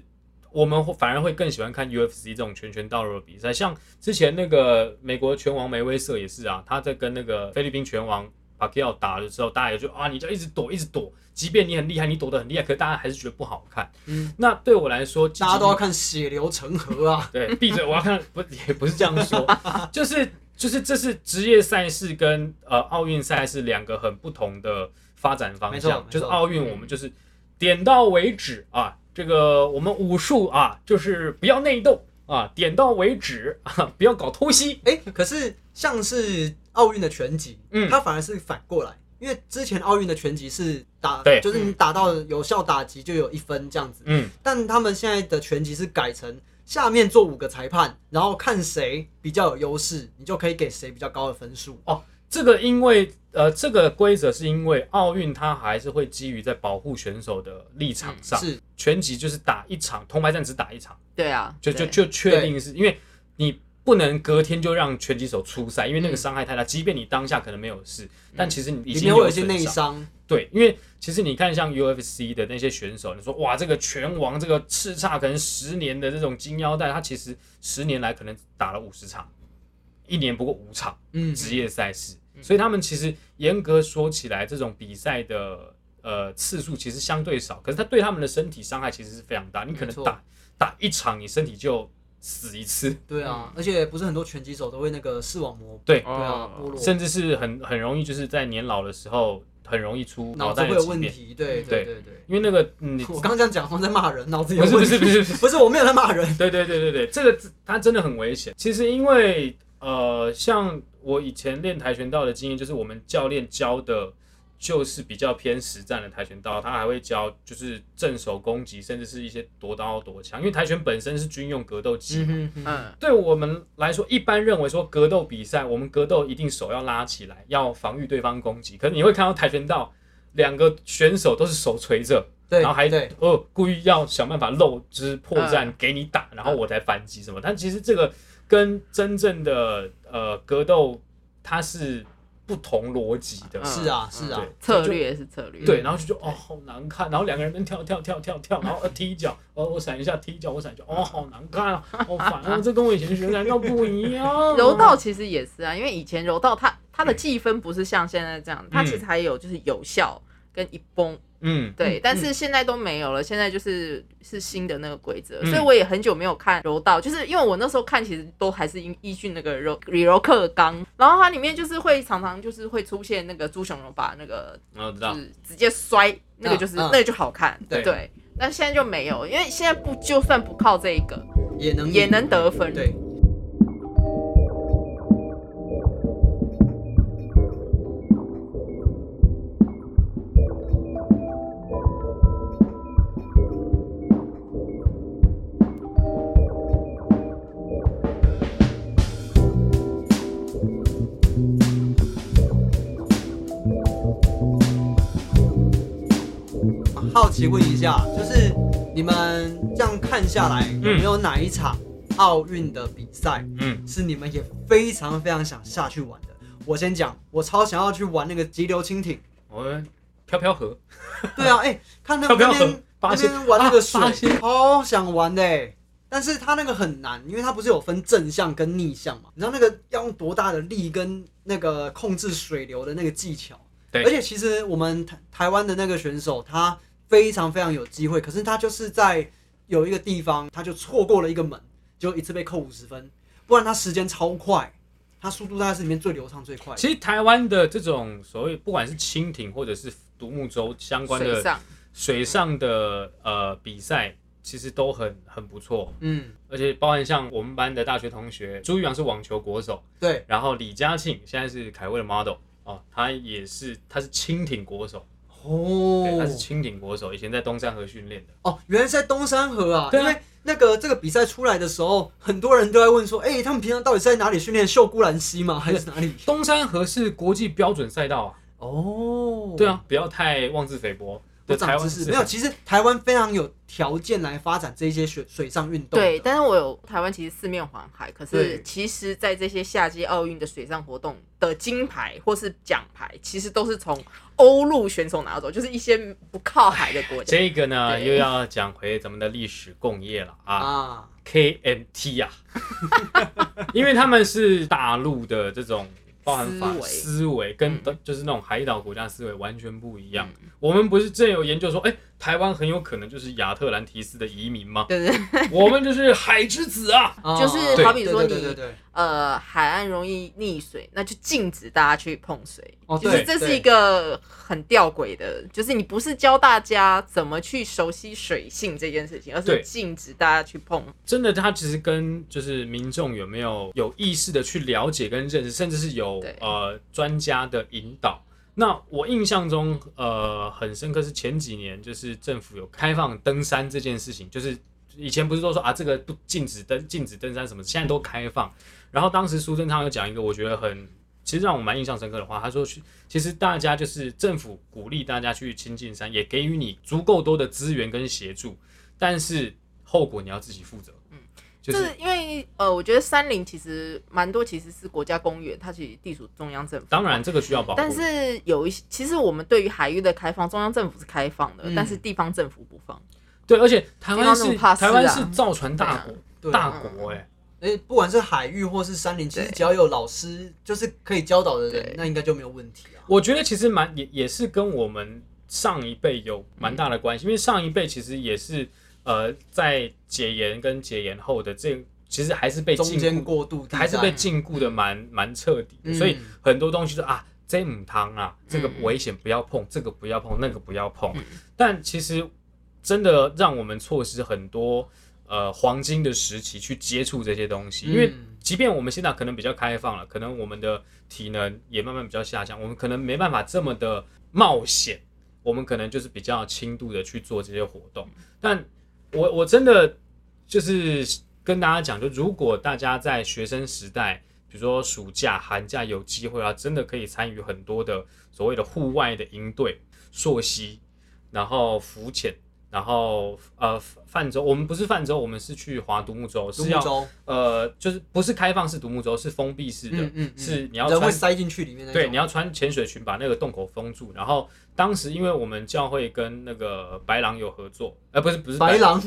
B: 我们会反而会更喜欢看 UFC 这种拳拳到肉的比赛，像之前那个美国拳王梅威瑟也是啊，他在跟那个菲律宾拳王 Pacquiao 打的时候，大家也就啊，你就一直躲，一直躲，即便你很厉害，你躲得很厉害，可是大家还是觉得不好看。
A: 嗯，
B: 那对我来说，
A: 大家都要看血流成河啊，
B: 对，闭嘴！我要看，不也不是这样说，就是就是这是职业赛事跟呃奥运赛事两个很不同的发展方向
A: 没。错
B: 就是奥运我们就是点到为止啊，这个我们武术啊就是不要内斗啊，点到为止啊，不要搞偷袭。
A: 哎、可是像是奥运的拳击，
B: 嗯
A: 它反而是反过来，因为之前奥运的拳击是打，
B: 对
A: 就是你打到有效打击就有一分这样子，
B: 嗯，
A: 但他们现在的拳击是改成下面做五个裁判，然后看谁比较有优势，你就可以给谁比较高的分数哦。
B: 这个因为呃这个规则是因为奥运它还是会基于在保护选手的立场上，
A: 是，
B: 拳击就是打一场铜牌战只打一场。
D: 对啊，
B: 就就就确定是因为你不能隔天就让拳击手出赛，因为那个伤害太大。即便你当下可能没有事，但其实你已
A: 里
B: 经
A: 有一些内
B: 伤。对，因为其实你看像 UFC 的那些选手，你说哇，这个拳王这个叱咤可能十年的这种金腰带，他其实十年来可能打了五十场，一年不过五场
A: 嗯，
B: 职业赛事，所以他们其实严格说起来，这种比赛的呃次数其实相对少，可是他对他们的身体伤害其实是非常大。你可能打打一场，你身体就死一次。
A: 对啊，而且不是很多拳击手都会那个视网膜，
B: 对
A: 对啊，落，
B: 甚至是很很容易就是在年老的时候很容易出
A: 脑子
B: 袋
A: 会有问。题，对
B: 对
A: 对对对。
B: 因为那个嗯你
A: 我刚刚这样讲，好像在骂人，脑子有
B: 不是
A: 问题。
B: 不是不是不是
A: 不是，我没有在骂人。
B: 对对对对对，这个它真的很危险。其实因为呃，像我以前练跆拳道的经验，就是我们教练教的，就是比较偏实战的跆拳道，他还会教就是正手攻击，甚至是一些夺刀夺枪。因为跆拳本身是军用格斗技嘛。
A: 嗯
B: 对我们来说，一般认为说格斗比赛，我们格斗一定手要拉起来，要防御对方攻击。可是你会看到跆拳道两个选手都是手垂着，
A: 对，
B: 然后还
A: 对，
B: 呃故意要想办法漏就是破绽
D: 嗯
B: 给你打，然后我才反击什么。但其实这个跟真正的呃格斗它是不同逻辑的，
D: 嗯
A: 是啊是啊，
D: 策略是策略，
B: 对，然后就觉得哦好难看，然后两个人在那边跳跳跳跳跳，然后呃踢脚，哦我闪一下踢脚，我闪一下，哦好难看啊，好烦啊，这跟我以前学跆拳道不一样。
D: 柔道其实也是啊，因为以前柔道它它的计分不是像现在这样，它
B: 嗯
D: 其实还有就是有效跟一崩，
B: 嗯，
D: 对，
A: 嗯
D: 但是现在都没有了，现在就是是新的那个规则，
B: 嗯
D: 所以我也很久没有看柔道，就是因为我那时候看其实都还是依依据那个柔李柔克刚，然后它里面就是会常常就是会出现那个朱雄荣把那个就是直接摔，那个就是、那个就好看，
A: 对
D: 对。但现在就没有，因为现在不就算不靠这一个，
A: 也能
D: 也能得分。
A: 对。好奇问一下，就是你们这样看下来，有没有哪一场奥运的比赛
B: 嗯，
A: 是你们也非常非常想下去玩的？我先讲，我超想要去玩那个急流蜻蜓。
B: 我们飘飘河，
A: 对啊，哎、看那边那边玩那个水，
B: 仙
A: 超想玩的哎。但是它那个很难，因为它不是有分正向跟逆向嘛？你知道那个要用多大的力跟那个控制水流的那个技巧？
B: 对
A: 而且其实我们台台湾的那个选手，他非常非常有机会，可是他就是在有一个地方，他就错过了一个门，就一次被扣五十分，不然他时间超快，他速度大概是里面最流畅最快的。
B: 其实台湾的这种所谓不管是蜻蜓或者是独木舟相关的
D: 水上。
B: 水上的呃比赛，其实都很很不错，
A: 嗯，
B: 而且包含像我们班的大学同学，朱玉阳是网球国手，
A: 对，
B: 然后李嘉庆现在是凯威的 model 哦，他也是他是蜻蜓国手，对，他是青顶国手，以前在东山河训练的。
A: 哦，原来是在东山河啊，
B: 对啊
A: 因为那个这个比赛出来的时候，很多人都在问说，哎、他们平常到底是在哪里训练？秀姑兰溪吗？还是哪里？
B: 东山河是国际标准赛道啊，
A: 哦，
B: 对，啊，不要太妄自菲薄。
A: 不
B: 对，台湾是
A: 长知识没有，其实台湾非常有条件来发展这些水水上运动。
D: 对，但是我有台湾其实四面环海，可是其实，在这些夏季奥运的水上活动的金牌或是奖牌，其实都是从欧陆选手拿走，就是一些不靠海的国家。
B: 这个呢又要讲回咱们的历史共业了啊
A: 啊
B: ，，KMT 啊，因为他们是大陆的这种包含法
D: 思维，
B: 跟
D: 嗯。
B: 就是那种海岛国家思维完全不一样。我们不是正有研究说，哎、台湾很有可能就是亚特兰提斯的移民吗？
D: 对对对，
B: 我们就是海之子啊！
A: 啊
D: 就是好比说你呃，海岸容易溺水，那就禁止大家去碰水。
A: 哦
D: 是这是一个很吊诡的，就是你不是教大家怎么去熟悉水性这件事情，而是禁止大家去碰。
B: 真的，它其实跟就是民众有没有有意识的去了解跟认识，甚至是有呃专家的引导。那我印象中，呃，很深刻是前几年，就是政府有开放登山这件事情，就是以前不是都说啊，这个不禁止登禁止登山什么，现在都开放。然后当时苏贞昌有讲一个我觉得很，其实让我蛮印象深刻的话，他说，其实大家就是政府鼓励大家去亲近山，也给予你足够多的资源跟协助，但是后果你要自己负责。嗯，就
D: 这
B: 是
D: 是因为呃，我觉得山林其实蛮多其实是国家公园，它其实地属中央政府。
B: 当然这个需要保护，
D: 但是有一些，其实我们对于海域的开放，中央政府是开放的，
A: 嗯
D: 但是地方政府不放。
B: 对，而且台湾是
D: 怕啊
B: 台湾是造船大国，
A: 对
B: 大国哎、
A: 哎，不管是海域或是山林，其实只要有老师，就是可以教导的人，那应该就没有问题啊。
B: 我觉得其实蛮也也是跟我们上一辈有蛮大的关系，因为上一辈其实也是呃在解严跟解严后的这其实还是被
A: 中间
B: 禁锢，
A: 过渡
B: 还是被禁锢的蛮蛮彻底的，
A: 嗯
B: 所以很多东西就啊这母汤啊，这个
D: 嗯。
B: 危险不要碰，这个不要碰，那个不要碰。
D: 嗯。
B: 但其实真的让我们错失很多呃黄金的时期去接触这些东西，因为
A: 嗯。
B: 即便我们现在可能比较开放了，可能我们的体能也慢慢比较下降，我们可能没办法这么的冒险，我们可能就是比较轻度的去做这些活动。但我我真的就是跟大家讲，就如果大家在学生时代，比如说暑假、寒假有机会啊，真的可以参与很多的所谓的户外的营队、溯溪，然后浮潜。然后呃泛舟，我们不是泛舟，我们是去划独木舟，是要
A: 舟，
B: 呃，就是不是开放式独木舟，是封闭式的，
A: 嗯嗯，嗯
B: 是你要穿
A: 人会塞进去里面。
B: 对，你要穿潜水裙把那个洞口封住。然后当时因为我们教会跟那个白狼有合作，呃，不是不是
A: 白狼，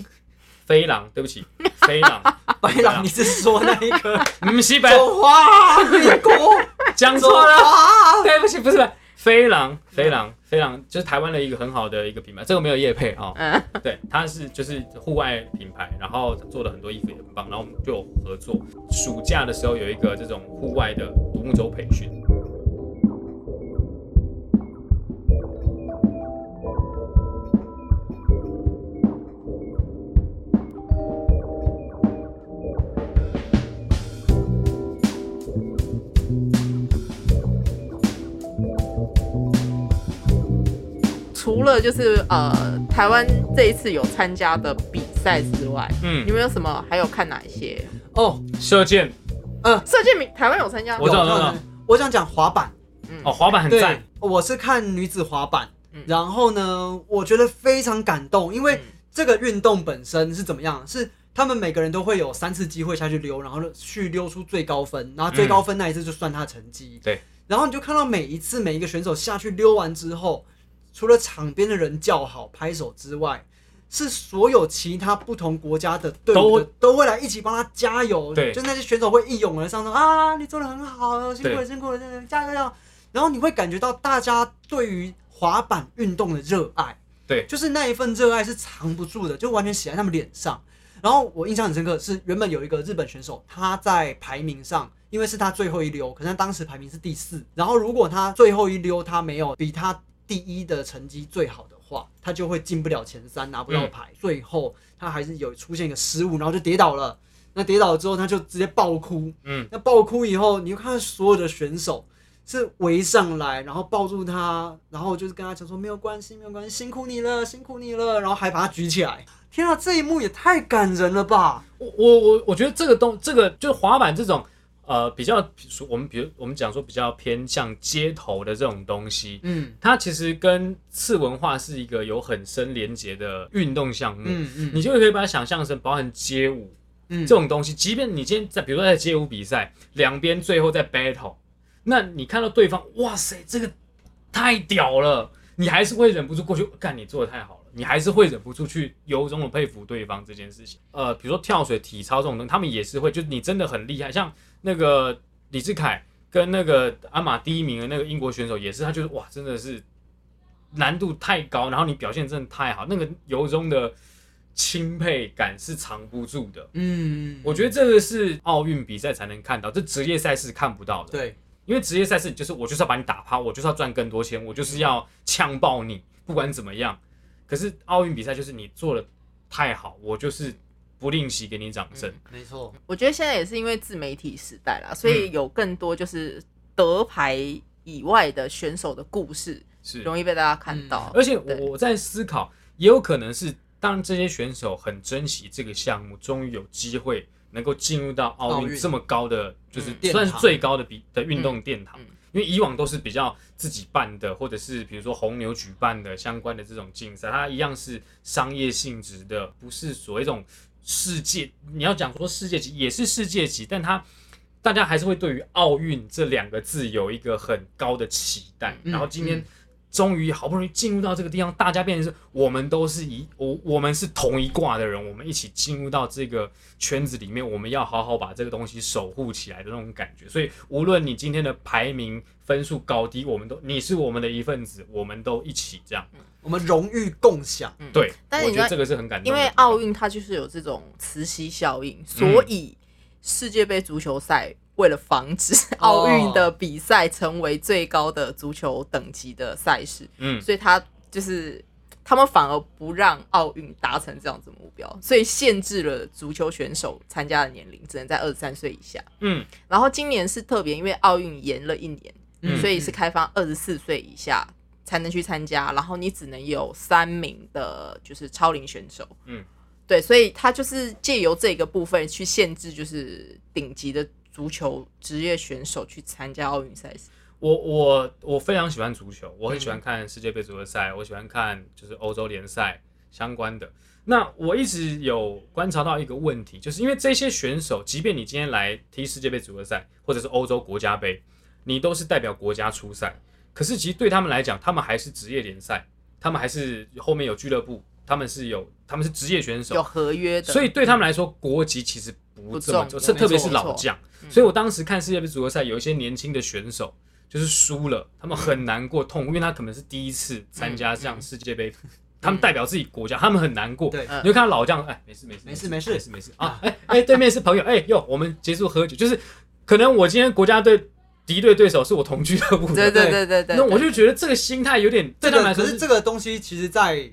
B: 飞狼，对不起，飞狼，
A: 白狼，你是说那一个
B: 嗯，西北
A: 走花美国走
B: 讲错了，
A: 花？
B: 对不起，不是飞狼，飞狼，飞狼，就是台湾的一个很好的一个品牌，这个没有业配啊、对，它是就是户外品牌，然后做的很多衣服也很棒，然后我们就有合作。暑假的时候有一个这种户外的独木舟培训，
D: 除了就是呃台湾这一次有参加的比赛之外，
B: 嗯。
D: 你，们有什么还有看哪一些？
A: 哦，
B: 射箭，呃。
D: 射箭比台湾有参加，
B: 我知道
A: 有
B: 我知道。
A: 我想讲滑板，
B: 哦，滑板很赞，，
A: 我是看女子滑板。
D: 嗯，
A: 然后呢，我觉得非常感动，因为
D: 嗯。
A: 这个运动本身是怎么样？是他们每个人都会有三次机会下去溜，然后去溜出最高分，然后最高分那一次就算他成绩。
B: 对，
A: 然后你就看到每一次每一个选手下去溜完之后，除了场边的人叫好拍手之外，是所有其他不同国家的队伍的都会来一起帮他加油。
B: 对
A: 就那些选手会一涌而上说啊，你做的很好，辛苦了，辛苦了，加油加油！然后你会感觉到大家对于滑板运动的热爱。
B: 对
A: 就是那一份热爱是藏不住的，就完全写在他们脸上。然后我印象很深刻，是原本有一个日本选手，他在排名上，因为是他最后一溜，可是他当时排名是第四。然后如果他最后一溜他没有比他第一的成绩最好的话，他就会进不了前三，拿不到牌。最后他还是有出现一个失误，然后就跌倒了。那跌倒之后，他就直接爆哭。
B: 嗯，
A: 那爆哭以后，你就看到所有的选手是围上来，然后抱住他，然后就是跟他讲说没有关系，没有关系，辛苦你了，辛苦你了，然后还把他举起来。天啊，这一幕也太感人了吧！
B: 我我我我觉得这个东这个就是滑板这种呃比较我们比如我们讲说比较偏向街头的这种东西，
A: 嗯。
B: 它其实跟次文化是一个有很深连结的运动项目。
A: 嗯嗯，
B: 你就可以把它想象成包含街舞
A: 嗯。
B: 这种东西，即便你今天在比如说在街舞比赛，两边最后在 battle，那你看到对方，哇塞，这个太屌了，你还是会忍不住过去干，你做的太好了，你还是会忍不住去由衷的佩服对方这件事情。呃，比如说跳水、体操这种东西，他们也是会，就是你真的很厉害，像那个李志凯跟那个阿玛第一名的那个英国选手也是，他就是哇，真的是难度太高，然后你表现真的太好，那个由衷的钦佩感是藏不住的。
A: 嗯，
B: 我觉得这个是奥运比赛才能看到，这职业赛事看不到的。
A: 对，
B: 因为职业赛事就是我就是要把你打趴，我就是要赚更多钱，我就是要呛爆你，不管怎么样。可是奥运比赛就是你做的太好，我就是不吝惜给你掌声。
A: 没错，
D: 我觉得现在也是因为自媒体时代啦，所以有更多就是得牌以外的选手的故事，
B: 是，
D: 容易被大家看到。
B: 而且我在思考，也有可能是当这些选手很珍惜这个项目，终于有机会能够进入到奥
A: 奥运
B: 运这么高的，就是算是最高的比的运动殿堂。因为以往都是比较自己办的，或者是比如说红牛举办的相关的这种竞赛，它一样是商业性质的，不是所谓一种世界。你要讲说世界级也是世界级，但它大家还是会对于奥运这两个字有一个很高的期待。
A: 嗯
B: 然后今天
A: 嗯
B: 终于好不容易进入到这个地方，大家变成是我们都是一我我们是同一挂的人，我们一起进入到这个圈子里面，我们要好好把这个东西守护起来的那种感觉。所以无论你今天的排名分数高低，我们都你是我们的一份子，我们都一起这样。
A: 我们荣誉共享。
B: 对，
D: 但
B: 我觉得这个是很感动。
D: 因为奥运它就是有这种磁吸效应，所以世界杯足球赛为了防止奥运的比赛成为最高的足球等级的赛事，
B: 嗯，
D: 所以他就是他们反而不让奥运达成这样子的目标，所以限制了足球选手参加的年龄，只能在二十三岁以下。
B: 嗯，
D: 然后今年是特别，因为奥运延了一年，
B: 嗯。
D: 所以是开放二十四岁以下才能去参加，然后你只能有三名的，就是超龄选手。
B: 嗯，
D: 对，所以他就是借由这个部分去限制，就是顶级的足球职业选手去参加奥运赛事。
B: 我我我非常喜欢足球，我很
D: 嗯
B: 喜欢看世界杯足球赛，我喜欢看就是欧洲联赛相关的。那我一直有观察到一个问题，就是因为这些选手，即便你今天来踢世界杯足球赛，或者是欧洲国家杯，你都是代表国家出赛，可是其实对他们来讲，他们还是职业联赛，他们还是后面有俱乐部，他们是有他们是职业选手，
D: 有合约的，
B: 所以对他们来说，国籍其实不这么重，
D: 要。
B: 这特别是老将。所以我当时看世界杯足球赛，有一些年轻的选手就是输了，他们很难过、痛，因为他可能是第一次参加这样世界杯，他们代表自己国家，他们很难过。
A: 对
D: 嗯。
B: 你就看到老将，哎，没事没事
A: 没事没事。
B: 没事没事。啊，哎哎，对面是朋友，哎哟，我们结束喝酒，就是可能我今天国家队敌对对手是我同俱乐部的，
D: 对对对对对，
B: 那我就觉得这个心态有点对
A: 这个
B: 他们来说
A: 可是这个东西，其实在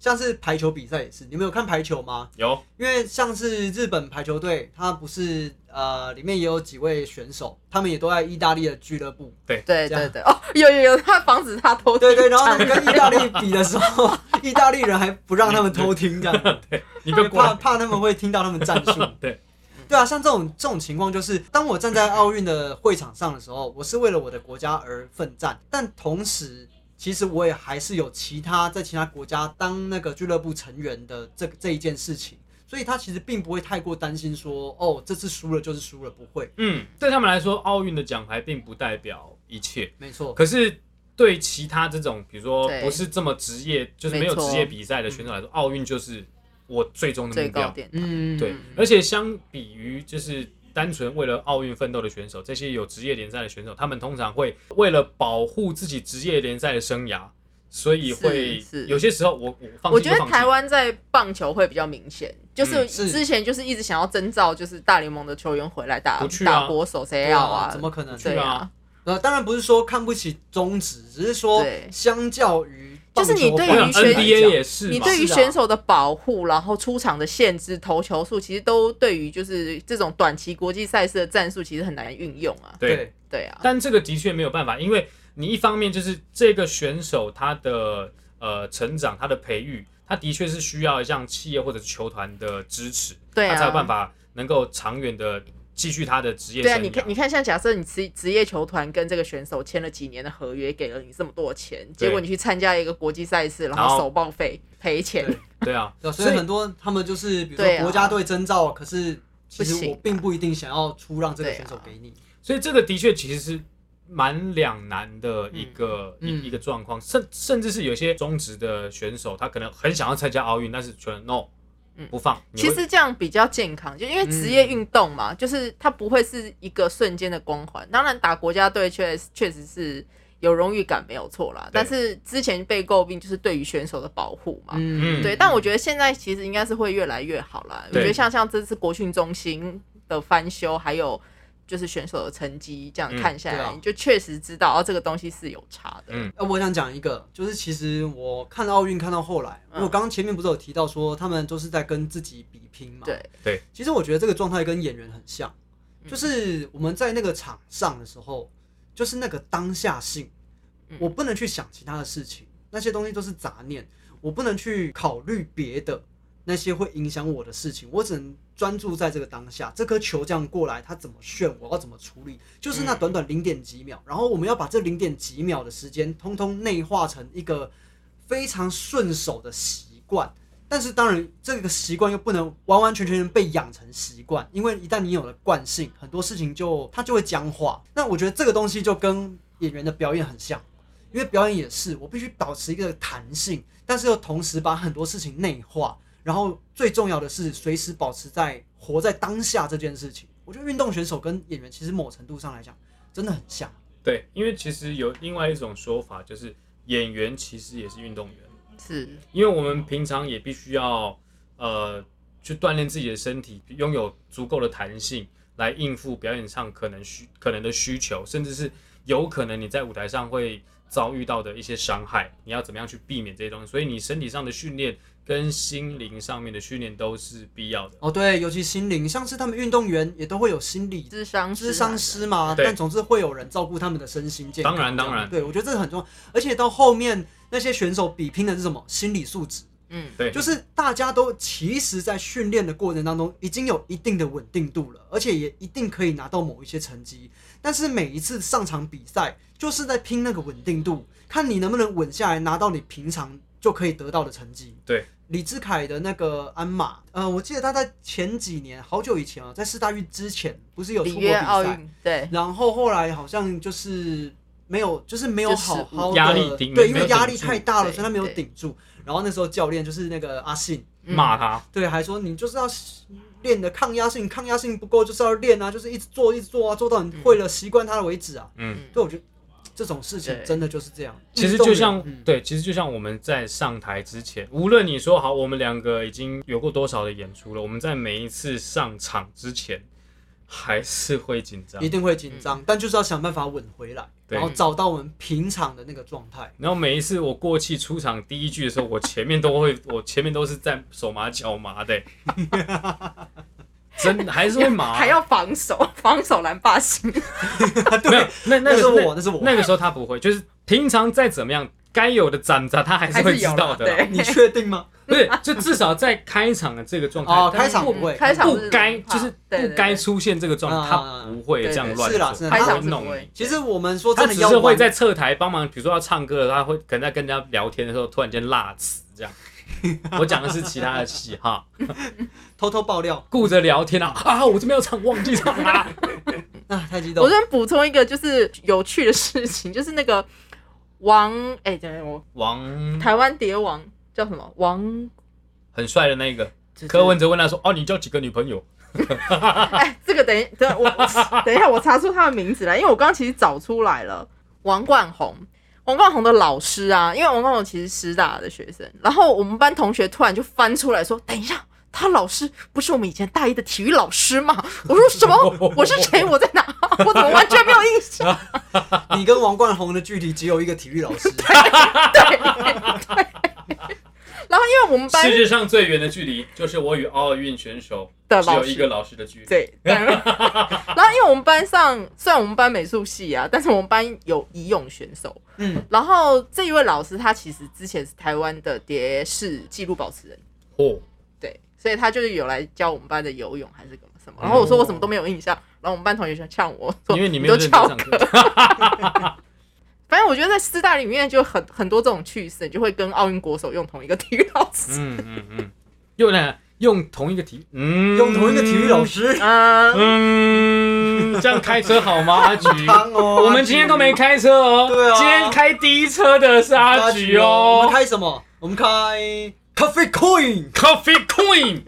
A: 像是排球比赛也是，你们有看排球吗？
B: 有。
A: 因为像是日本排球队，它不是呃里面也有几位选手，他们也都在意大利的俱乐部。
D: 对。
A: 对
D: 对对。哦，有有有，他防止他偷听。
A: 对对，然后他们 跟意大利比的时候，意大利人还不让他们偷听这样。对，
B: 你不
A: 怕，怕他们会听到他们战术。
B: 对。
A: 对啊，像这种这种情况，就是当我站在奥运的会场上的时候，我是为了我的国家而奋战，但同时，其实我也还是有其他在其他国家当那个俱乐部成员的这个这一件事情，所以他其实并不会太过担心说，哦，这次输了就是输了，不会，
B: 嗯，对他们来说，奥运的奖牌并不代表一切。
A: 没错，
B: 可是对其他这种，比如说不是这么职业，就是没有职业比赛的选手来说，奥运就是我最终的目标。
D: 最高点，
A: 嗯，
B: 对，而且相比于就是单纯为了奥运奋斗的选手，这些有职业联赛的选手，他们通常会为了保护自己职业联赛的生涯，所以会有些时候我我放
D: 我觉得台湾在棒球会比较明显，就是之前就是一直想要征召就是大联盟的球员回来打打国手，谁要
A: 啊，怎么可能？
D: 对啊，
A: 呃，当然不是说看不起中职，只是说相较于
D: 就是你对于选
B: NBA 也是，
D: 你对于选手的保护，然后出场的限制、投球数，其实都对于就是这种短期国际赛事的战术，其实很难运用啊。
B: 对。
A: 对
D: 对啊，
B: 但这个的确没有办法，因为你一方面就是这个选手他的呃成长、他的培育，他的确是需要像企业或者是球团的支持，
D: 对啊
B: 他才有办法能够长远的继续他的职业
D: 对啊，你看，你看，像假设你职职业球团跟这个选手签了几年的合约，给了你这么多钱，
B: 对。
D: 结果你去参加一个国际赛事，然
B: 然后
D: 后手报废赔钱，
B: 对啊，
A: 对啊，所以很多他们就是比如说国家队征召，可是其实我并不一定想要出让这个选手给你。
B: 所以这个的确其实是蛮两难的一个、
A: 嗯。
B: 一一个状况，甚甚至是有些中职的选手，他可能很想要参加奥运，但是觉得 no，
D: 嗯
B: 不放。你
D: 其实这样比较健康，就因为职业运动嘛，就是它不会是一个瞬间的光环。当然，打国家队确实确实是有荣誉感，没有错啦。但是之前被诟病就是对于选手的保护嘛，
B: 嗯
D: 对。但我觉得现在其实应该是会越来越好啦。我觉得像像这次国训中心的翻修，还有就是选手的成绩，这样
B: 嗯
D: 看下来，你就确实知道哦，这个东西是有差的。
B: 嗯。
A: 呃，我想讲一个，就是其实我看奥运看到后来，
D: 嗯
A: 我刚刚前面不是有提到说他们都是在跟自己比拼嘛？
D: 对。
A: 对，其实我觉得这个状态跟演员很像，
D: 嗯。
A: 就是我们在那个场上的时候，就是那个当下性，
D: 嗯。
A: 我不能去想其他的事情，那些东西都是杂念，我不能去考虑别的那些会影响我的事情，我只能专注在这个当下。这颗球这样过来，它怎么旋，我要怎么处理，就是那短短零点几秒，然后我们要把这零点几秒的时间，通通内化成一个非常顺手的习惯。但是当然，这个习惯又不能完完全全被养成习惯，因为一旦你有了惯性，很多事情就它就会僵化。那我觉得这个东西就跟演员的表演很像，因为表演也是我必须保持一个弹性，但是又同时把很多事情内化，然后最重要的是随时保持在活在当下这件事情。我觉得运动选手跟演员其实某程度上来讲真的很像。
B: 对，因为其实有另外一种说法，就是演员其实也是运动员。
D: 是
B: 因为我们平常也必须要呃去锻炼自己的身体，拥有足够的弹性，来应付表演上可能需可能的需求，甚至是有可能你在舞台上会遭遇到的一些伤害，你要怎么样去避免这些东西？所以你身体上的训练跟心灵上面的训练都是必要的。
A: 哦，对，尤其心灵，像是他们运动员也都会有心理
D: 智商
A: 智商师嘛，
B: 对
A: 但总是会有人照顾他们的身心健康。
B: 当然当然
A: 对我觉得这是很重要。而且到后面那些选手比拼的是什么？心理素质，
D: 嗯，
B: 对，
A: 就是大家都其实在训练的过程当中已经有一定的稳定度了，而且也一定可以拿到某一些成绩。但是每一次上场比赛，就是在拼那个稳定度，看你能不能稳下来，拿到你平常就可以得到的成绩。
B: 对，
A: 李志凯的那个鞍马，呃，我记得他在前几年，好久以前啊，在世大运之前，不是有出过比赛，
D: 对，
A: 然后后来好像就是没有，就是没有好好的
B: 压力顶
A: 对，因为压力太大了，所以他没有顶住。然后那时候教练就是那个阿信，
D: 嗯
B: 骂他，
A: 对，还说你就是要练的抗压性，抗压性不够就是要练啊，就是一直做一直做啊，做到你会了，习惯它的为止啊。
B: 嗯。
A: 对，我觉得这种事情真的就是这样。
B: 其实就像、
A: 嗯
B: 对，其实就像我们在上台之前，无论你说好，我们两个已经有过多少的演出了，我们在每一次上场之前，还是会紧张
A: 一。定会紧张，但就是要想办法稳回来，然后找到我们平常的那个状态。
B: 然后每一次我过气出场第一句的时候，我前面都会，我前面都是在手麻脚麻的、真的还是会麻，
D: 还要防守，防守篮霸星，
B: 没有那那
A: 那是
B: 个
A: 我，那是我。
B: 那个时候他不会，就是平常再怎么样，该有的攒着他还是会知道的
A: 你确定吗？
B: 不是，就至少在开场的这个状态，
A: 哦，开场不会，
D: 开场
B: 不该就是不该出现这个状态，
A: 啊
B: 他不会这样乱做，
A: 是啦是啦
B: 他
D: 开场
B: 会弄。
A: 其实我们说
B: 他只是会在侧台帮忙，比如说要唱歌，他会可能在跟人家聊天的时候，突然间落词这样。我讲的是其他的戏哈，
A: 偷偷爆料
B: 顾着聊天啊啊，我这边要唱，忘记唱啦。
A: 啊，太激动。
D: 我这边补充一个就是有趣的事情，就是那个王，哎、等一下我
B: 王
D: 台湾蝶王叫什么王？
B: 很帅的那个柯文哲问他说：“哦，你交几个女朋友
D: 哎，这个等一等我我等一下，我查出他的名字来，因为我刚刚其实找出来了，王冠宏。王冠宏的老师啊，因为王冠宏其实师大的学生，然后我们班同学突然就翻出来说：“等一下，他老师不是我们以前大一的体育老师吗？” 我说：“什么？我是谁？我在哪？我怎么完全没有印象？”
A: 你跟王冠宏的距离只有一个体育老师，
D: 然后因为我们？”班
B: 世界上最远的距离就是我与奥运选手
D: 的老师
B: 只有一个老师的距离。
D: 对，然后因为我们班上虽然我们班美术系啊，但是我们班有游泳选手，
A: 嗯，
D: 然后这一位老师他其实之前是台湾的蝶式纪录保持人，
B: 哦，
D: 对，所以他就是有来教我们班的游泳还是什么什么。然后我说我什么都没有印象，然后我们班同学就呛我说，
B: 因为你没
D: 都
B: 有认真
D: 翘
B: 上课。
D: 反正我觉得在师大里面就很很多这种趣事，你就会跟奥运国手用同一个体育老师。
B: 嗯嗯嗯，用呢用同一个体，嗯，
A: 用同一个体育老。师，
D: 嗯，
B: 嗯，这样开车好吗？阿菊，
A: 哦。
B: 我们今天都没开车哦。
A: 对啊
B: 今天开第一车的是阿
A: 阿
B: 菊
A: 菊哦。我们
B: 哦。
A: 开什么？我们开 Coffee Coin。
B: Coffee Queen，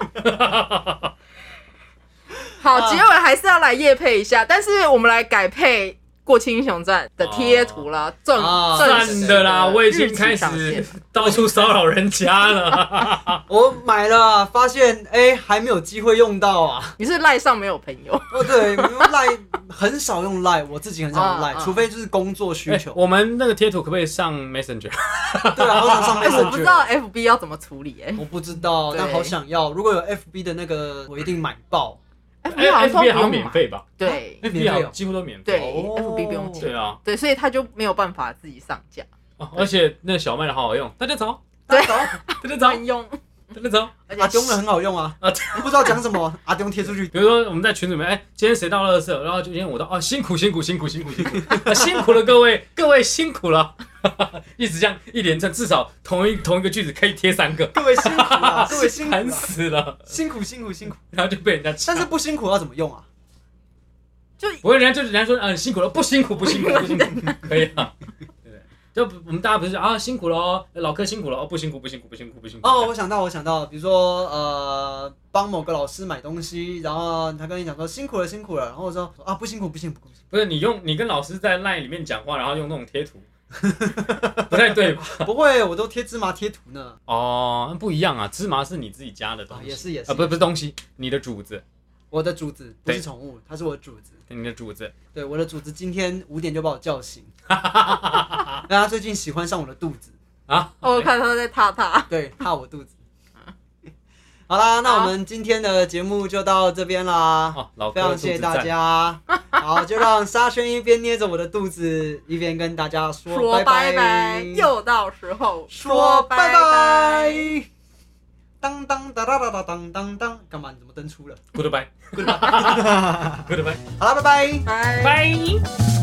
D: 好，
A: 啊
D: 结尾还是要来夜配一下，但是我们来改配。过青英雄传的贴图啦，正
A: 啊
D: 正
B: 的啦，我已经开始到处骚扰人家了。
A: 我买了，发现哎还没有机会用到啊。
D: 你是赖上没有朋友，
A: 哦，对，用赖很少用赖，我自己很少用赖除非就是工作需求。
B: 哎我们那个贴图可不可以上 Messenger？
A: 对啊，好想上
D: 哎，我不知
A: Messenger。
D: 我不知道 FB 要怎么处理哎
A: 我不知道，但好想要。如果有 FB 的那个，我一定买爆。
D: ，FB 好像都不
B: FB 好像
D: 用，
B: 免费吧
D: 对
B: ？FB 好像几乎都免费。
D: 对
A: 哦
D: ，FB 不用钱对，
B: 啊，
D: 对，所以他就没有办法自己上架，
B: 哦而且那个小麦的好好用，大家早，
D: 对
A: 走，
B: 大家早，
D: 专用，
B: 大家早。
D: 而
A: 阿丢的很好用啊。
B: 啊
A: 你不知道讲什么，阿丢贴出去。
B: 比如说我们在群里面，哎，今天谁到垃圾，然后就今天我到，啊，辛苦辛苦辛苦辛苦辛苦，啊辛苦了各位，各位辛苦了，一直这样一连串，至少同一同一个句子可以贴三个，
A: 各位辛苦了，各位辛苦
B: 死了，
A: 辛苦辛苦辛苦。
B: 然后就被人家抢，
A: 但是不辛苦要怎么用啊？
D: 就
B: 不会，人家就人家说，嗯，辛苦了，不辛苦不辛苦不辛苦，可以啊？就我们大家不是啊辛苦了哦，老柯辛苦了哦，不辛苦不辛苦不辛苦不辛苦
A: 哦，我想到，我想到，比如说，呃，帮某个老师买东西，然后他跟你讲说辛苦了，辛苦了，然后我说啊，不辛苦，不辛苦，不辛苦。
B: 不是你用你跟老师在 LINE 里面讲话，然后用那种贴图，不太对吧？
A: 不会，我都贴芝麻贴图呢。
B: 哦，那不一样啊，芝麻是你自己加的东
A: 啊，
B: 西，
A: 也是也是
B: 啊，不是不是东西，你的主子，
A: 我的主子不是宠物，它是我的主子。
B: 你的主子，
A: 对，我的主子今天五点就把我叫醒，那他最近喜欢上我的肚子，
B: 啊，
D: 哦我看他在踏踏。
A: 对，怕我肚子。好啦，那我们今天的节目就到这边啦。
B: 哦，老
A: 非常谢谢大家，好，就让沙宣一边捏着我的肚子，一边跟大家说
D: 说
A: 拜
D: 拜拜，又到时候
A: 说拜
D: 拜
A: 拜。当当哒哒哒哒当当当，干嘛？你怎么登出了
B: ？，Goodbye，Goodbye，
A: 好了，拜拜。
D: 拜。
B: 拜。